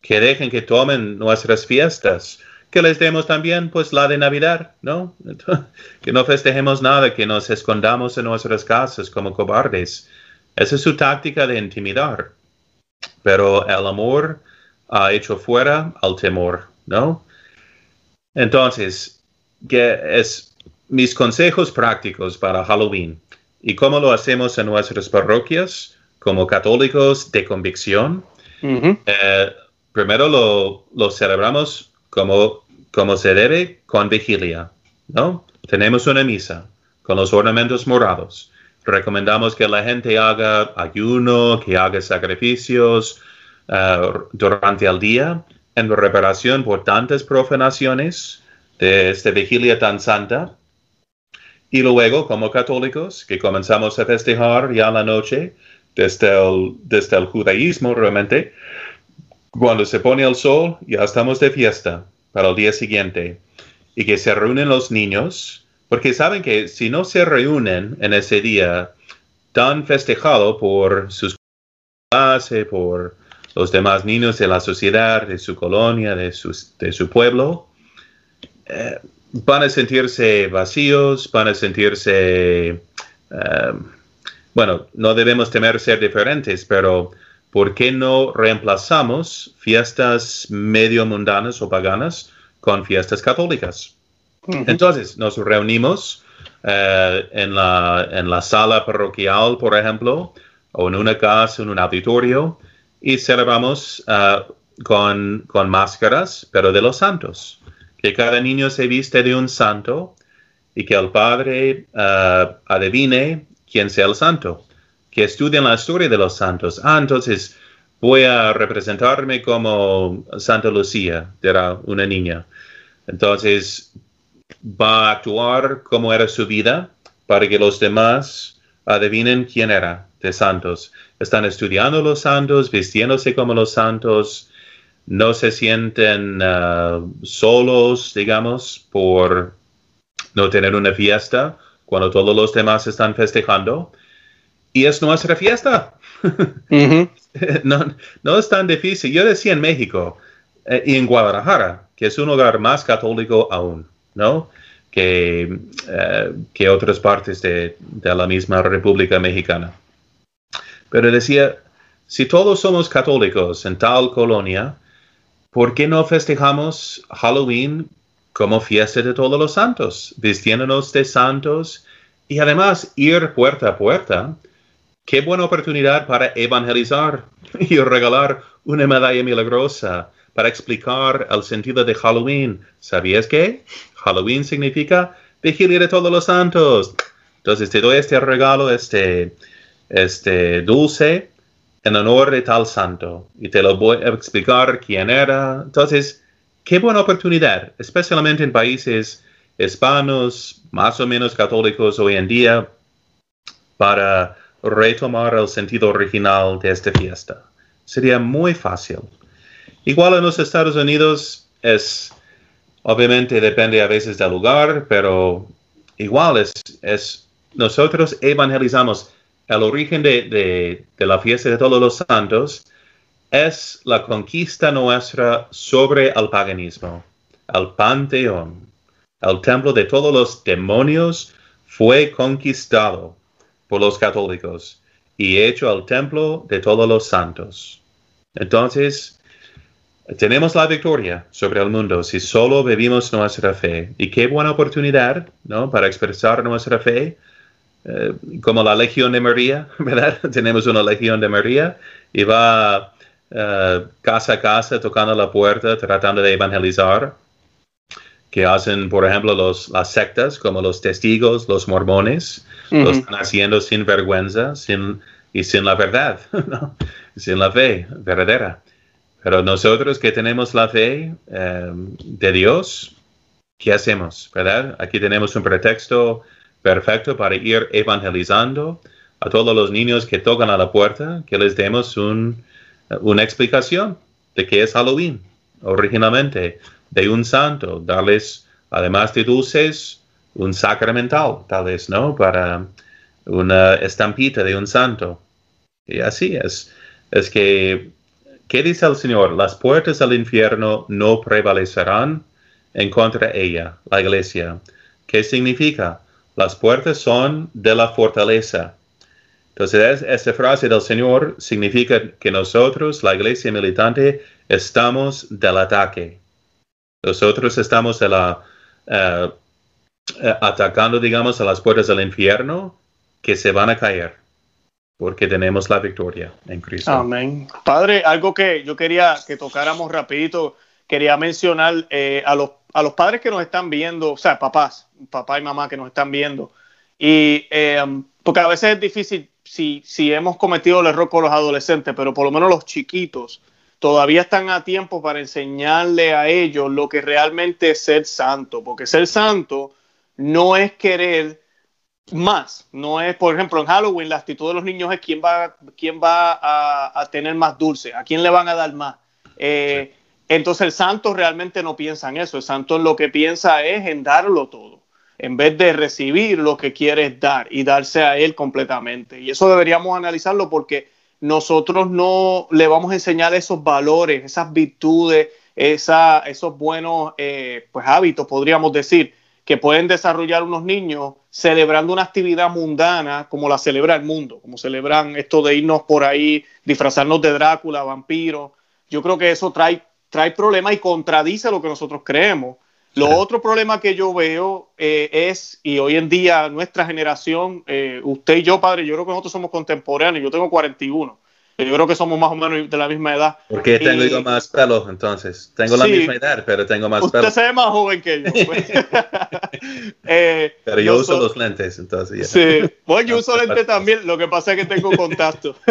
Que dejen que tomen nuestras fiestas. Que les demos también, pues, la de Navidad, ¿no? que no festejemos nada, que nos escondamos en nuestras casas como cobardes. Esa es su táctica de intimidar. Pero el amor ha hecho fuera al temor, ¿no? Entonces, que es mis consejos prácticos para Halloween y cómo lo hacemos en nuestras parroquias como católicos de convicción. Uh -huh. eh, primero lo, lo, celebramos como, como se debe con vigilia, ¿no? Tenemos una misa con los ornamentos morados. Recomendamos que la gente haga ayuno, que haga sacrificios uh, durante el día en reparación por tantas profanaciones de esta vigilia tan santa. Y luego, como católicos, que comenzamos a festejar ya la noche, desde el, desde el judaísmo realmente, cuando se pone el sol, ya estamos de fiesta para el día siguiente. Y que se reúnen los niños, porque saben que si no se reúnen en ese día tan festejado por sus clases, por los demás niños de la sociedad, de su colonia, de, sus, de su pueblo, eh, van a sentirse vacíos, van a sentirse, uh, bueno, no debemos temer ser diferentes, pero ¿por qué no reemplazamos fiestas medio mundanas o paganas con fiestas católicas? Uh -huh. Entonces, nos reunimos uh, en, la, en la sala parroquial, por ejemplo, o en una casa, en un auditorio, y celebramos con, con máscaras, pero de los santos que cada niño se viste de un santo y que el padre uh, adivine quién sea el santo, que estudien la historia de los santos. Ah, entonces voy a representarme como Santa Lucía, era una niña. Entonces va a actuar como era su vida para que los demás adivinen quién era de santos. Están estudiando los santos, vistiéndose como los santos, no se sienten ah, solos, digamos, por no tener una fiesta cuando todos los demás están festejando. Y es nuestra fiesta. no, no, es tan difícil. Yo decía en México eh, y en Guadalajara, que es un lugar más católico aún, ¿no? Que, eh, que otras partes de, de la misma República Mexicana. Pero decía, si todos somos católicos en tal colonia, ¿por qué no festejamos Halloween como fiesta de todos los santos, vistiéndonos de santos y además ir puerta a puerta? Qué buena oportunidad para evangelizar y regalar una medalla milagrosa para explicar el sentido de Halloween. ¿Sabías qué? Halloween significa vigilia de todos los santos. Entonces te doy este regalo, este, este dulce, en honor de tal santo y te lo voy a explicar quién era. Entonces, qué buena oportunidad, especialmente en países hispanos, más o menos católicos hoy en día, para retomar el sentido original de esta fiesta. Sería muy fácil. Igual en los Estados Unidos es, obviamente depende a veces del lugar, pero igual es, es nosotros evangelizamos el origen de, la fiesta de todos los santos es la conquista nuestra sobre el paganismo, el panteón. El templo de todos los demonios fue conquistado por los católicos y hecho el templo de todos los santos. Entonces, tenemos la victoria sobre el mundo si solo vivimos nuestra fe. Y qué buena oportunidad, ¿no? Para expresar nuestra fe eh, como la Legión de María, ¿verdad? Tenemos una Legión de María y va eh, casa a casa tocando la puerta, tratando de evangelizar, que hacen, por ejemplo, los, las sectas como los testigos, los mormones, lo están haciendo sin vergüenza sin, y sin la verdad, sin la fe verdadera. Pero nosotros que tenemos la fe eh, de Dios, ¿qué hacemos? ¿Verdad? Aquí tenemos un pretexto perfecto para ir evangelizando a todos los niños que tocan a la puerta, que les demos una explicación de qué es Halloween originalmente, de un santo, darles, además de dulces, un sacramental, tal vez, ¿no? Para una estampita de un santo. Y así es. Es que, ¿qué dice el Señor? Las puertas del infierno no prevalecerán en contra ella, la iglesia. ¿Qué significa? Las puertas son de la fortaleza. Entonces, esta frase del Señor significa que nosotros, la iglesia militante, estamos del ataque. Nosotros estamos de la, eh, atacando, digamos, a las puertas del infierno que se van a caer porque tenemos la victoria en Cristo. Amén. Padre, algo que yo quería que tocáramos rapidito, quería mencionar eh, a los a los padres que nos están viendo, o sea, papás, papá y mamá que nos están viendo, y eh, porque a veces es difícil si, si hemos cometido el error con los adolescentes, pero por lo menos los chiquitos todavía están a tiempo para enseñarle a ellos lo que realmente es ser santo, porque ser santo no es querer más, no es, por ejemplo, en Halloween la actitud de los niños es quién va, quién va a, tener más dulce, a quién le van a dar más. Eh, entonces el santo realmente no piensa en eso, el santo lo que piensa es en darlo todo, en vez de recibir lo que quiere dar y darse a él completamente. Y eso deberíamos analizarlo porque nosotros no le vamos a enseñar esos valores, esas virtudes, esos buenos eh, pues, hábitos, podríamos decir, que pueden desarrollar unos niños celebrando una actividad mundana como la celebra el mundo, como celebran esto de irnos por ahí, disfrazarnos de Drácula, vampiro. Yo creo que eso trae trae problemas y contradice lo que nosotros creemos. Lo otro problema que yo veo eh, es, y hoy en día nuestra generación, eh, usted y yo, padre, yo creo que nosotros somos contemporáneos, yo tengo 41, yo creo que somos más o menos de la misma edad. Porque tengo yo más pelo, entonces. Tengo la misma edad, pero tengo más pelo. Usted se ve más joven que yo. Pues. eh, pero yo, uso los lentes, entonces. Sí, bueno, yo uso lentes también, lo que pasa es que tengo contacto.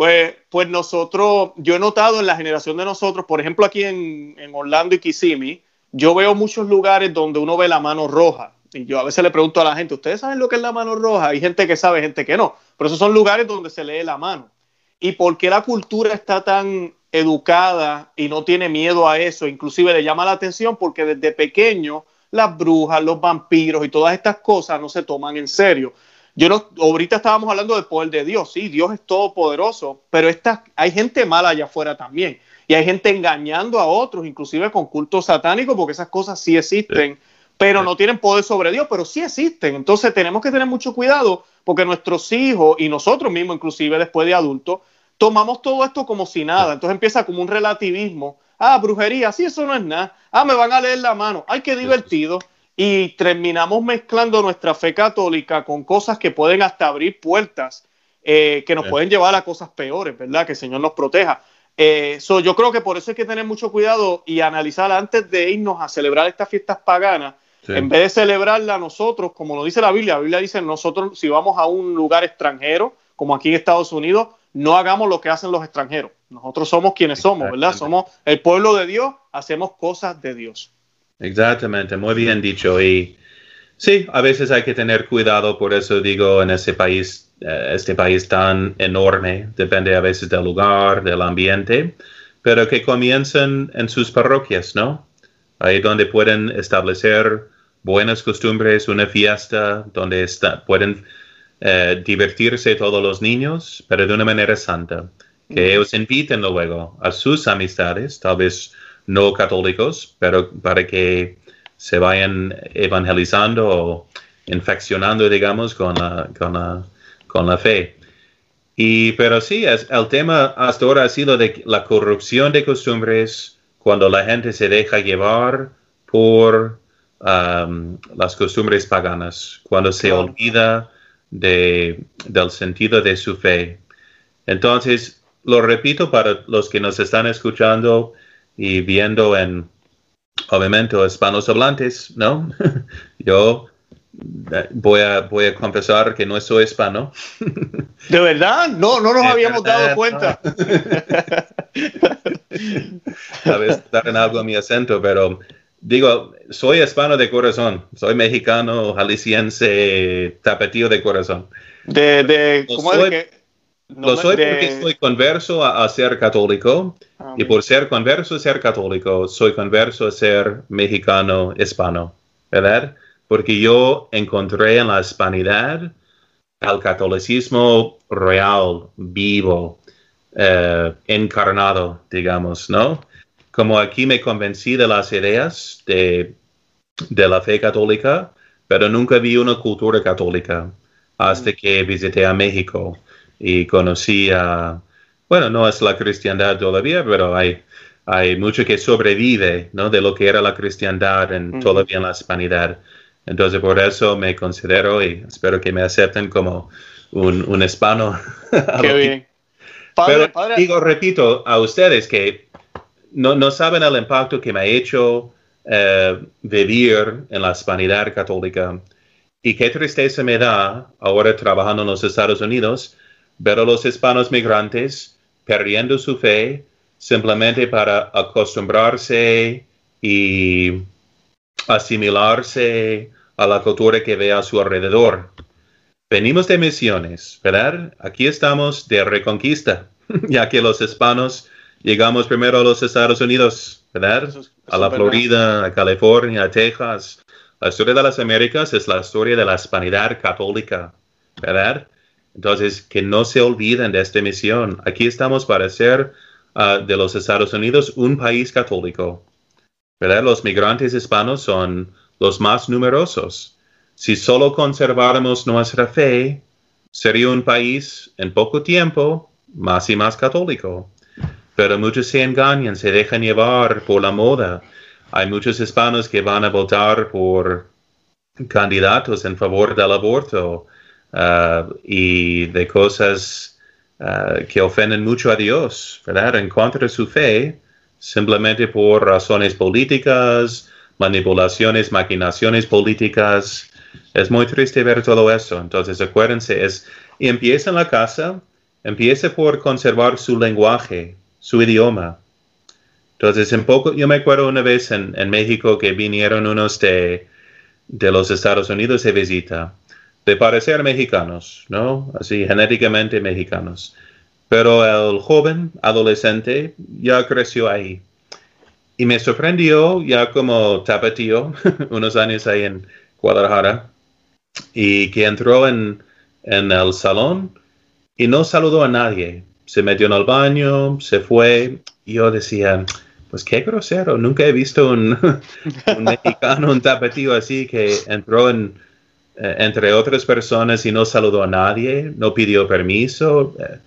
Pues, pues nosotros, yo he notado en la generación de nosotros, por ejemplo aquí en, Orlando y Kissimmee, yo veo muchos lugares donde uno ve la mano roja. Y yo a veces le pregunto a la gente, ¿ustedes saben lo que es la mano roja? Hay gente que sabe, gente que no. Pero esos son lugares donde se lee la mano. ¿Y por qué la cultura está tan educada y no tiene miedo a eso, inclusive le llama la atención porque desde pequeño las brujas, los vampiros y todas estas cosas no se toman en serio. Yo no, ahorita estábamos hablando del poder de Dios, sí, Dios es todopoderoso, pero esta, hay gente mala allá afuera también. Y hay gente engañando a otros, inclusive con cultos satánicos, porque esas cosas sí existen, pero no tienen poder sobre Dios, pero sí existen. Entonces tenemos que tener mucho cuidado, porque nuestros hijos y nosotros mismos, inclusive después de adultos, tomamos todo esto como si nada. Entonces empieza como un relativismo. Ah, brujería, sí, eso no es nada. Ah, me van a leer la mano. Ay, qué divertido. Y terminamos mezclando nuestra fe católica con cosas que pueden hasta abrir puertas, eh, que nos pueden llevar a cosas peores, ¿verdad? Que el Señor nos proteja. Eh, yo creo que por eso hay que tener mucho cuidado y analizar antes de irnos a celebrar estas fiestas paganas, en vez de celebrarla nosotros, como lo dice la Biblia, la Biblia dice nosotros si vamos a un lugar extranjero, como aquí en Estados Unidos, no hagamos lo que hacen los extranjeros. Nosotros somos quienes somos, ¿verdad? Somos el pueblo de Dios, hacemos cosas de Dios. Exactamente, muy bien dicho. Y sí, a veces hay que tener cuidado, por eso digo, en ese país, eh, este país tan enorme, depende a veces del lugar, del ambiente, pero que comiencen en sus parroquias, ¿no? Ahí donde pueden establecer buenas costumbres, una fiesta, donde está, pueden eh, divertirse todos los niños, pero de una manera santa. Que ellos inviten luego a sus amistades, tal vez no católicos, pero para que se vayan evangelizando o infeccionando, digamos, con la, con la, con la fe. Y, pero sí, es, el tema hasta ahora ha sido de la corrupción de costumbres cuando la gente se deja llevar por um, las costumbres paganas, cuando se olvida de, del sentido de su fe. Entonces, lo repito para los que nos están escuchando y viendo en, obviamente, hispanos hablantes, ¿no? Yo voy a, voy a confesar que no soy hispano. ¿De verdad? No, no nos habíamos dado cuenta. Tal vez en algo a mi acento, pero digo, soy hispano de corazón, soy mexicano, jalisciense, tapetío de corazón. De, de, ¿cómo soy, que, lo soy porque soy converso a, ser católico ah, y por ser converso a ser católico, soy converso a ser mexicano hispano, ¿verdad? Porque yo encontré en la hispanidad el catolicismo real, vivo, eh, encarnado, digamos, ¿no? como aquí me convencí de las ideas de, la fe católica, pero nunca vi una cultura católica hasta que visité a México y conocí a, bueno, no es la cristiandad todavía, pero hay, hay mucho que sobrevive ¿no? de lo que era la cristiandad en, todavía en la hispanidad. Entonces, por eso me considero y espero que me acepten como un, un hispano. Qué bien. pero digo, repito a ustedes que no, no, saben el impacto que me ha hecho eh, vivir en la hispanidad católica. Y qué tristeza me da ahora trabajando en los Estados Unidos ver a los hispanos migrantes perdiendo su fe simplemente para acostumbrarse y asimilarse a la cultura que ve a su alrededor. Venimos de misiones, ¿verdad? Aquí estamos de reconquista, ya que los hispanos llegamos primero a los Estados Unidos, ¿verdad? a la Florida, a California, a Texas. La historia de las Américas es la historia de la hispanidad católica, ¿verdad? Entonces, que no se olviden de esta misión. Aquí estamos para ser ah, de los Estados Unidos un país católico, ¿verdad? Los migrantes hispanos son los más numerosos. Si solo conserváramos nuestra fe, sería un país en poco tiempo más y más católico pero muchos se engañan, se dejan llevar por la moda. Hay muchos hispanos que van a votar por candidatos en favor del aborto uh, y de cosas uh, que ofenden mucho a Dios, ¿verdad? En contra de su fe, simplemente por razones políticas, manipulaciones, maquinaciones políticas. Es muy triste ver todo eso. Entonces, acuérdense, es, y empieza en la casa, empieza por conservar su lenguaje, su idioma. Entonces, en poco, yo me acuerdo una vez en, México que vinieron unos de, de, los Estados Unidos de visita, de parecer mexicanos, ¿no? Así, genéticamente mexicanos. Pero el joven, adolescente, ya creció ahí. Y me sorprendió ya como tapatío, unos años ahí en Guadalajara, y que entró en, en el salón y no saludó a nadie. Se metió en el baño, se fue. Y yo decía, pues qué grosero, nunca he visto un, mexicano, un tapatío así que entró en, eh, entre otras personas y no saludó a nadie, no pidió permiso. Eh,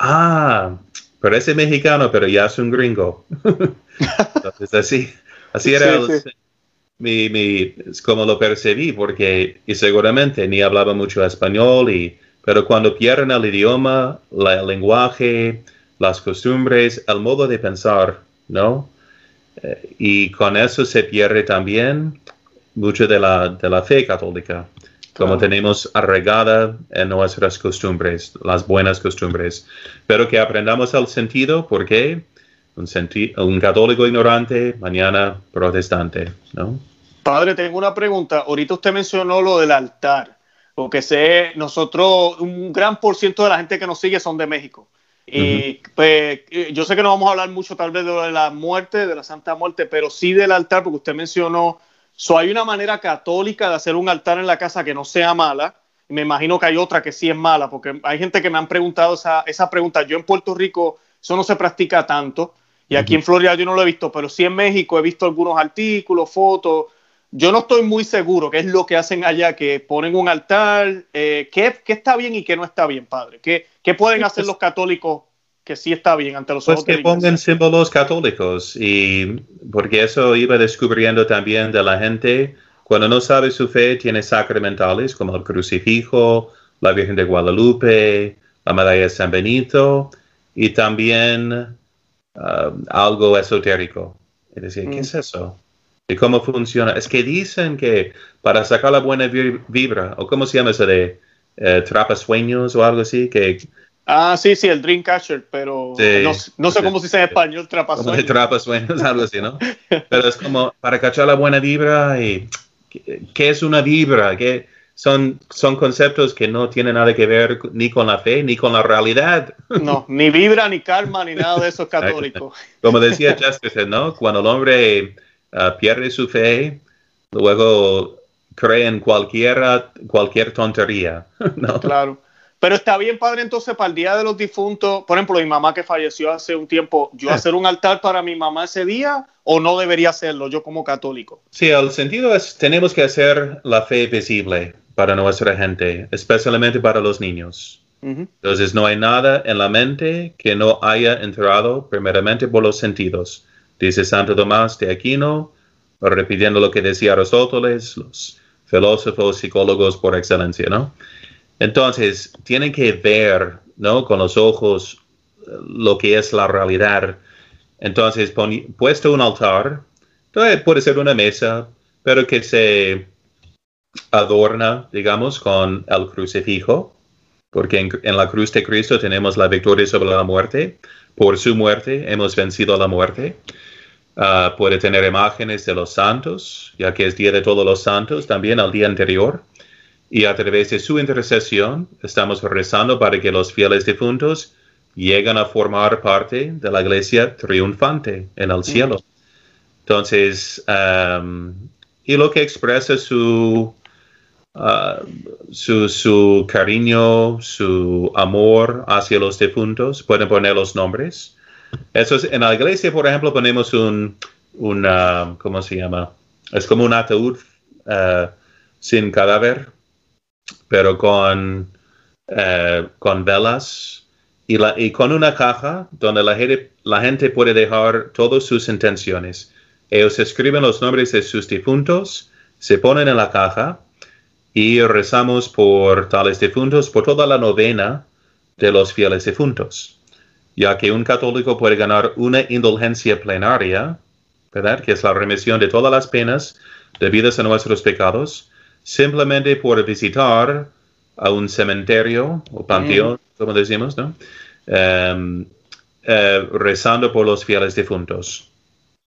ah, parece mexicano, pero ya es un gringo. Entonces así, así era Mi, mi, como lo percibí, porque y seguramente ni hablaba mucho español, y, pero cuando pierden el idioma, la, el lenguaje, las costumbres, el modo de pensar, ¿no? Eh, y con eso se pierde también mucho de la, de la fe católica, como tenemos arraigada en nuestras costumbres, las buenas costumbres, pero que aprendamos el sentido, porque un, un católico ignorante, mañana protestante, ¿no? Padre, tengo una pregunta. Ahorita usted mencionó lo del altar, porque sé, nosotros, un gran por ciento de la gente que nos sigue son de México. Y pues yo sé que no vamos a hablar mucho tal vez de la muerte, de la Santa Muerte, pero sí del altar, porque usted mencionó, so, hay una manera católica de hacer un altar en la casa que no sea mala. Y me imagino que hay otra que sí es mala, porque hay gente que me han preguntado esa, esa pregunta. Yo en Puerto Rico eso no se practica tanto, y aquí en Florida yo no lo he visto, pero sí en México he visto algunos artículos, fotos. Yo no estoy muy seguro qué es lo que hacen allá, que ponen un altar, eh, ¿qué, ¿qué, está bien y qué no está bien, padre. ¿Qué, ¿Qué pueden hacer los católicos que sí está bien ante los pues ojos que pongan símbolos católicos y porque eso iba descubriendo también de la gente cuando no sabe su fe tiene sacramentales como el crucifijo la Virgen de Guadalupe la medalla de San Benito y también uh, algo esotérico y decía ¿qué es mm. eso? ¿y cómo funciona? es que dicen que para sacar la buena vibra o cómo se llama eso de eh, trapasueños o algo así que Ah, sí, sí, el Dreamcatcher, pero no, sé cómo se dice en español, trapasueños. Trapasueños, algo así, ¿no? pero es como para cachar la buena vibra y ¿qué, es una vibra? ¿Qué, son, son conceptos que no tienen nada que ver ni con la fe ni con la realidad. No, ni vibra, ni karma, ni nada de eso es católico. Como decía Chesterton, ¿no? Cuando el hombre ah, pierde su fe, luego cree en cualquiera, cualquier tontería. ¿no? Claro. Pero está bien, padre, entonces para el Día de los Difuntos, por ejemplo, mi mamá que falleció hace un tiempo, ¿yo hacer un altar para mi mamá ese día o no debería hacerlo yo como católico? Sí, el sentido es, tenemos que hacer la fe visible para nuestra gente, especialmente para los niños. Entonces, no hay nada en la mente que no haya entrado primeramente por los sentidos. Dice Santo Tomás de Aquino, repitiendo lo que decía Aristóteles, los filósofos, psicólogos por excelencia, ¿no? Entonces, tienen que ver, ¿no? Con los ojos eh, lo que es la realidad. Entonces, puesto un altar, puede ser una mesa, pero que se adorna, digamos, con el crucifijo, porque en, la cruz de Cristo tenemos la victoria sobre la muerte. Por su muerte hemos vencido la muerte. Ah, puede tener imágenes de los santos, ya que es Día de Todos los Santos, también al día anterior y a través de su intercesión estamos rezando para que los fieles difuntos lleguen a formar parte de la iglesia triunfante en el cielo. Entonces, um, y lo que expresa su, uh, su, su, cariño, su amor hacia los difuntos, pueden poner los nombres. Eso es, en la iglesia, por ejemplo, ponemos un, una, ¿cómo se llama? Es como un ataúd uh, sin cadáver pero con, eh, con velas y, la, y, con una caja donde la gente, la gente puede dejar todas sus intenciones. Ellos escriben los nombres de sus difuntos, se ponen en la caja y rezamos por tales difuntos por toda la novena de los fieles difuntos, ya que un católico puede ganar una indulgencia plenaria, ¿verdad? Que es la remisión de todas las penas debidas a nuestros pecados, simplemente por visitar a un cementerio o panteón, mm. como decimos, ¿no? Em, eh, rezando por los fieles difuntos.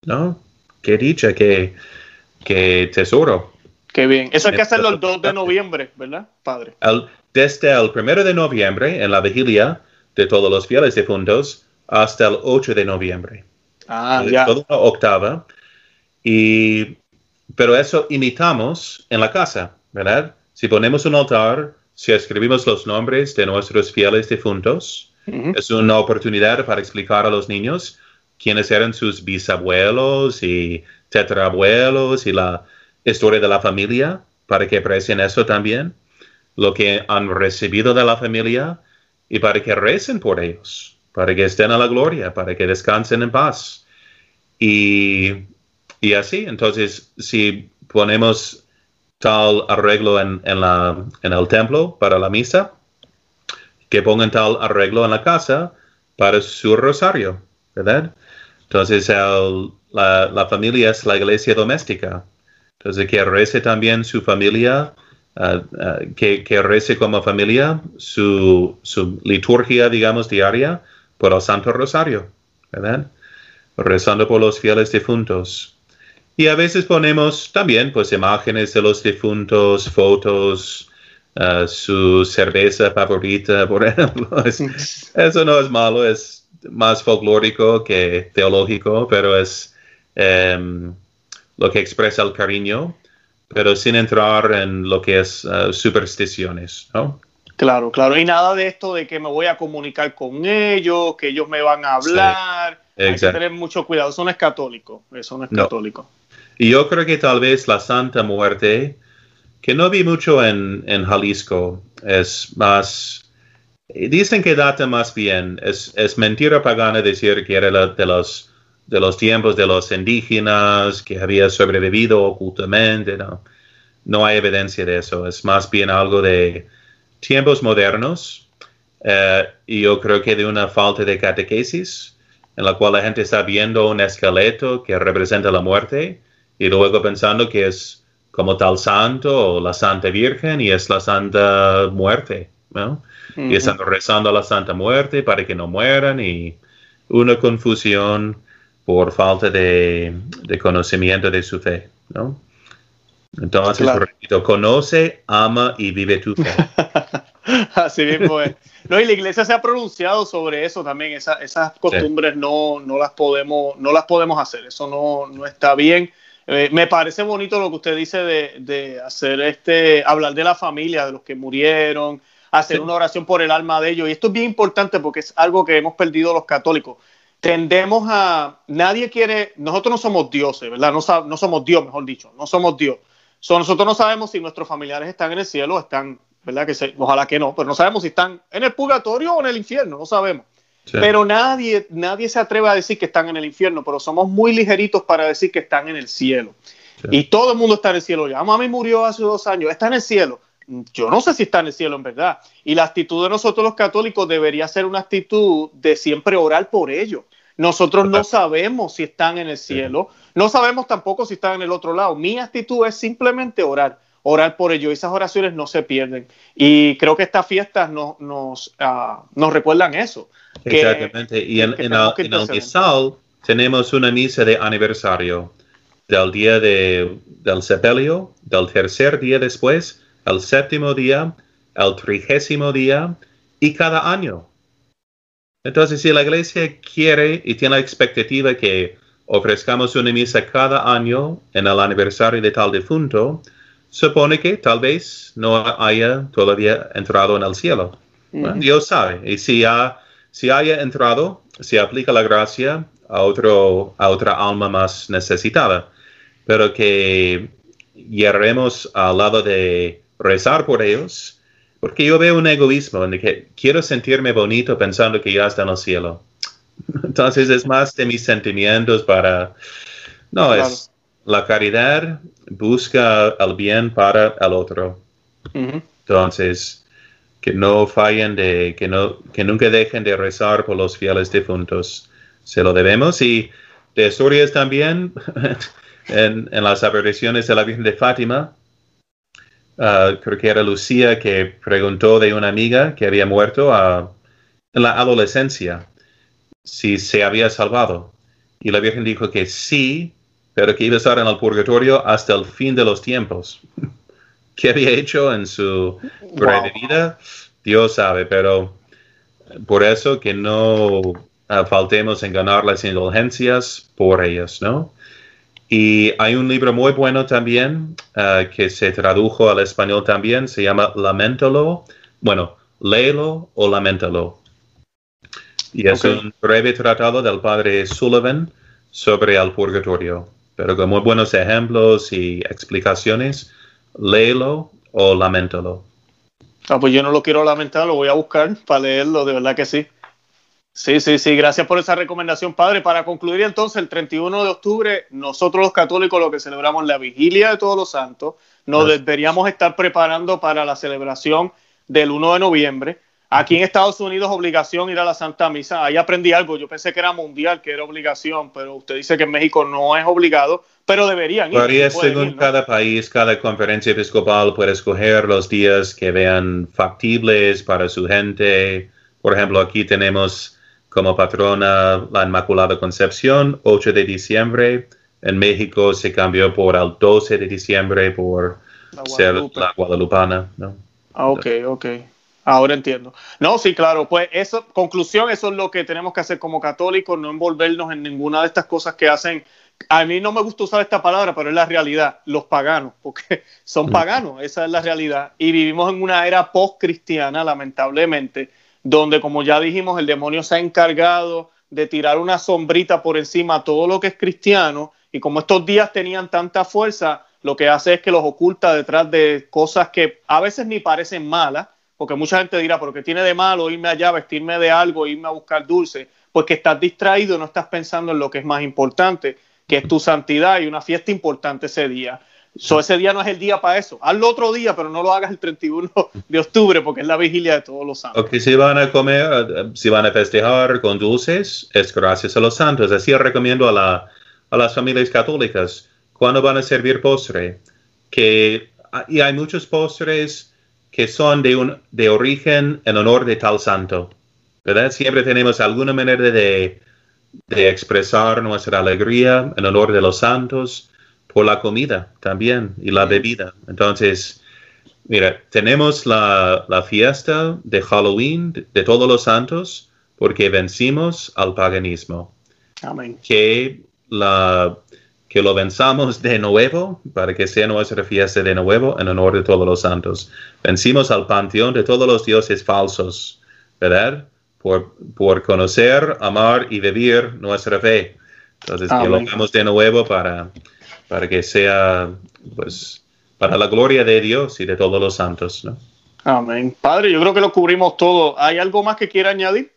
¿No? Qué dicha, qué, qué tesoro. Qué bien. Eso hay que hacerlo el 2 de noviembre, ¿verdad, padre? desde el 1 de noviembre, en la vigilia, de todos los fieles difuntos hasta el 8 de noviembre. Ah, ya. Toda una octava. Y, pero eso imitamos en la casa, ¿verdad? Si ponemos un altar, si escribimos los nombres de nuestros fieles difuntos, es una oportunidad para explicar a los niños quiénes eran sus bisabuelos y tetrabuelos y la historia de la familia, para que aprecien eso también, lo que han recibido de la familia y para que recen por ellos, para que estén a la gloria, para que descansen en paz. Y, y así, entonces, si ponemos tal arreglo en, en, la, en el templo para la misa, que pongan tal arreglo en la casa para su rosario, ¿verdad? Entonces, la, la, familia es la iglesia doméstica. Entonces, que rece también su familia, uh, uh, que, que, rece como familia su, su, liturgia, digamos, diaria por el Santo Rosario, ¿verdad? Rezando por los fieles difuntos. Y a veces ponemos también, pues, imágenes de los difuntos, fotos, uh, su cerveza favorita, por ejemplo. eso no es malo, es más folclórico que teológico, pero es um, lo que expresa el cariño, pero sin entrar en lo que es uh, supersticiones, ¿no? Claro, claro. Y nada de esto de que me voy a comunicar con ellos, que ellos me van a hablar. Sí, Hay que tener mucho cuidado. Eso no es católico. Eso no es no. católico. Y yo creo que tal vez la Santa Muerte, que no vi mucho en, en Jalisco, es más Dicen que data más bien, es, es mentira pagana decir que era de, los, de los tiempos de los indígenas, que había sobrevivido ocultamente, no. No hay evidencia de eso, es más bien algo de tiempos modernos eh, y yo creo que de una falta de catequesis en la cual la gente está viendo un esqueleto que representa la muerte y luego pensando que es como tal santo o la Santa Virgen y es la Santa Muerte, ¿no? y están rezando a la Santa Muerte para que no mueran y una confusión por falta de, de conocimiento de su fe, ¿no? Entonces, claro. repito, conoce, ama y vive tu fe. Así mismo es. No, y la iglesia se ha pronunciado sobre eso también. Esa, esas costumbres sí. no, no, las podemos, no las podemos hacer. Eso no, no está bien. Eh, me parece bonito lo que usted dice de, de, hacer este, hablar de la familia, de los que murieron, hacer sí. una oración por el alma de ellos. Y esto es bien importante porque es algo que hemos perdido los católicos. Tendemos a, nadie quiere, nosotros no somos dioses, ¿verdad? No, no somos Dios, mejor dicho, no somos Dios. So, nosotros no sabemos si nuestros familiares están en el cielo, están, ¿verdad? Que se, ojalá que no, pero no sabemos si están en el purgatorio o en el infierno, no sabemos. Sí. Pero nadie, nadie se atreve a decir que están en el infierno, pero somos muy ligeritos para decir que están en el cielo. Sí. Y todo el mundo está en el cielo. Ya mami murió hace dos años, está en el cielo yo no sé si está en el cielo en verdad. Y la actitud de nosotros los católicos debería ser una actitud de siempre orar por ellos. Nosotros no sabemos si están en el cielo, no sabemos tampoco si están en el otro lado. Mi actitud es simplemente orar, orar por ellos. Esas oraciones no se pierden. Y creo que estas fiestas no, nos, uh, nos recuerdan eso. Exactamente. Que, y en, que en, el, en el tenemos una misa de aniversario del día de, del sepelio, del tercer día después el séptimo día, el trigésimo día y cada año. Entonces, si la iglesia quiere y tiene la expectativa que ofrezcamos una misa cada año en el aniversario de tal difunto, supone que tal vez no haya todavía entrado en el cielo. Mm bueno, Dios sabe. Y si, ha, si haya entrado, se aplica la gracia a, otro, a otra alma más necesitada. Pero que llegaremos al lado de rezar por ellos, porque yo veo un egoísmo en el que quiero sentirme bonito pensando que ya está en el cielo. Entonces es más de mis sentimientos para... No, claro. es la caridad busca el bien para el otro. Uh -huh. Entonces, que no fallen de, que, no, que nunca dejen de rezar por los fieles difuntos. Se lo debemos y de historias también en, en las apariciones de la Virgen de Fátima, uh, creo que era Lucía, que preguntó de una amiga que había muerto uh, en la adolescencia si se había salvado. Y la Virgen dijo que sí, pero que iba a estar en el purgatorio hasta el fin de los tiempos. ¿Qué había hecho en su breve wow. vida? Dios sabe, pero por eso que no ah, faltemos en ganar las indulgencias por ellos, ¿no? Y hay un libro muy bueno también ah, que se tradujo al español también, se llama Lamentalo. Bueno, léelo o lamentalo. Y es un breve tratado del padre Sullivan sobre el purgatorio, pero con muy buenos ejemplos y explicaciones. Léelo o lamentalo. Ah, pues yo no lo quiero lamentar, lo voy a buscar para leerlo, de verdad que sí. Sí, sí, sí, gracias por esa recomendación, padre. Para concluir entonces, el 31 de octubre, nosotros los católicos lo que celebramos la vigilia de todos los santos, nos deberíamos estar preparando para la celebración del 1 de noviembre. Aquí en Estados Unidos obligación ir a la Santa Misa. Ahí aprendí algo. Yo pensé que era mundial, que era obligación, pero usted dice que en México no es obligado, pero deberían ir. Varía según cada país, cada conferencia episcopal puede escoger los días que vean factibles para su gente. Por ejemplo, aquí tenemos como patrona la Inmaculada Concepción, 8 de diciembre. En México se cambió por el 12 de diciembre por ser la Guadalupana. ¿no? Ah, ok, ok. Ahora entiendo. No, sí, claro. Pues eso, conclusión, eso es lo que tenemos que hacer como católicos, no envolvernos en ninguna de estas cosas que hacen. A mí no me gusta usar esta palabra, pero es la realidad. Los paganos, porque son paganos, esa es la realidad. Y vivimos en una era post-cristiana, lamentablemente, donde, como ya dijimos, el demonio se ha encargado de tirar una sombrita por encima a todo lo que es cristiano, y como estos días tenían tanta fuerza, lo que hace es que los oculta detrás de cosas que a veces ni parecen malas, porque mucha gente dirá, ¿pero qué tiene de malo irme allá, vestirme de algo, irme a buscar dulce? Pues que estás distraído, no estás pensando en lo que es más importante, que es tu santidad y una fiesta importante ese día. So, ese día no es el día para eso. Hazlo otro día, pero no lo hagas el 31 de octubre porque es la vigilia de todos los santos. O si van a comer, si van a festejar con dulces, es gracias a los santos. Así recomiendo a, la, a las familias católicas cuando van a servir postre, que y hay muchos postres que son de, un, de origen en honor de tal santo. ¿verdad? Siempre tenemos alguna manera de, de expresar nuestra alegría en honor de los santos por la comida también y la bebida. Entonces, mira, tenemos la, fiesta de Halloween de, todos los santos porque vencimos al paganismo. Amén. Que, la, que lo venzamos de nuevo para que sea nuestra fiesta de nuevo en honor de todos los santos. Vencimos al panteón de todos los dioses falsos, ¿verdad? Por, por conocer, amar y vivir nuestra fe. Entonces, que lo hagamos de nuevo para para que sea, pues, para la gloria de Dios y de todos los santos, ¿no? Amén. Padre, yo creo que lo cubrimos todo. ¿Hay algo más que quiera añadir?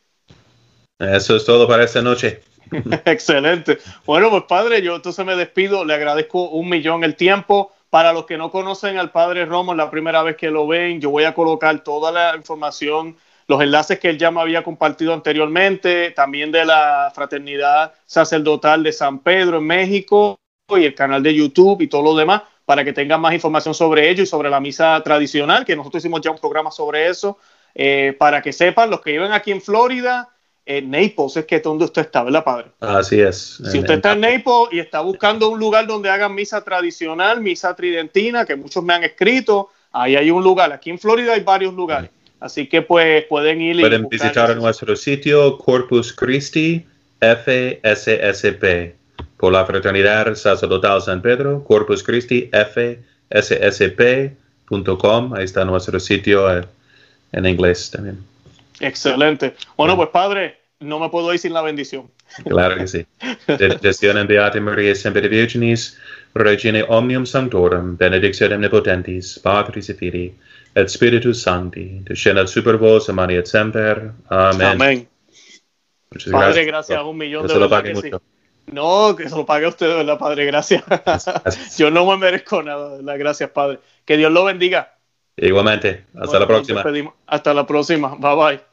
Eso es todo para esta noche. Excelente. Bueno, pues padre, yo entonces me despido, le agradezco un millón el tiempo. Para los que no conocen al padre Romo, la primera vez que lo ven, yo voy a colocar toda la información, los enlaces que él ya me había compartido anteriormente, también de la fraternidad sacerdotal de San Pedro en México y el canal de YouTube y todo lo demás para que tengan más información sobre ello y sobre la misa tradicional, que nosotros hicimos ya un programa sobre eso, eh, para que sepan los que viven aquí en Florida, en Naples es que es donde usted está, ¿verdad, padre? Así es. Si usted está en Naples y está buscando un lugar donde hagan misa tradicional, misa tridentina, que muchos me han escrito, ahí hay un lugar. Aquí en Florida hay varios lugares. Así que pues pueden ir. Pueden visitar nuestro sitio Corpus Christi FSSP por la Fraternidad Sacerdotal San Pedro, Corpus Christi, fssp.com. Ahí está nuestro sitio eh, en inglés también. Excelente. Bueno, pues Padre, no me puedo ir sin la bendición. Claro que sí. Bendiciones Beate María Semper Virginis, Regina Omnium Sanctorum, benedicción omnipotentis, Patris et Filii, et Spiritus Sancti, descenda super vos, amani et semper. Amén. Amén. Padre, gracias. un millón de veces. No, que se lo pague a usted, ¿verdad, Padre? Gracias. Yo no me merezco nada, ¿verdad? Gracias, Padre. Que Dios lo bendiga. Igualmente. Hasta la próxima. Hasta la próxima. Bye bye.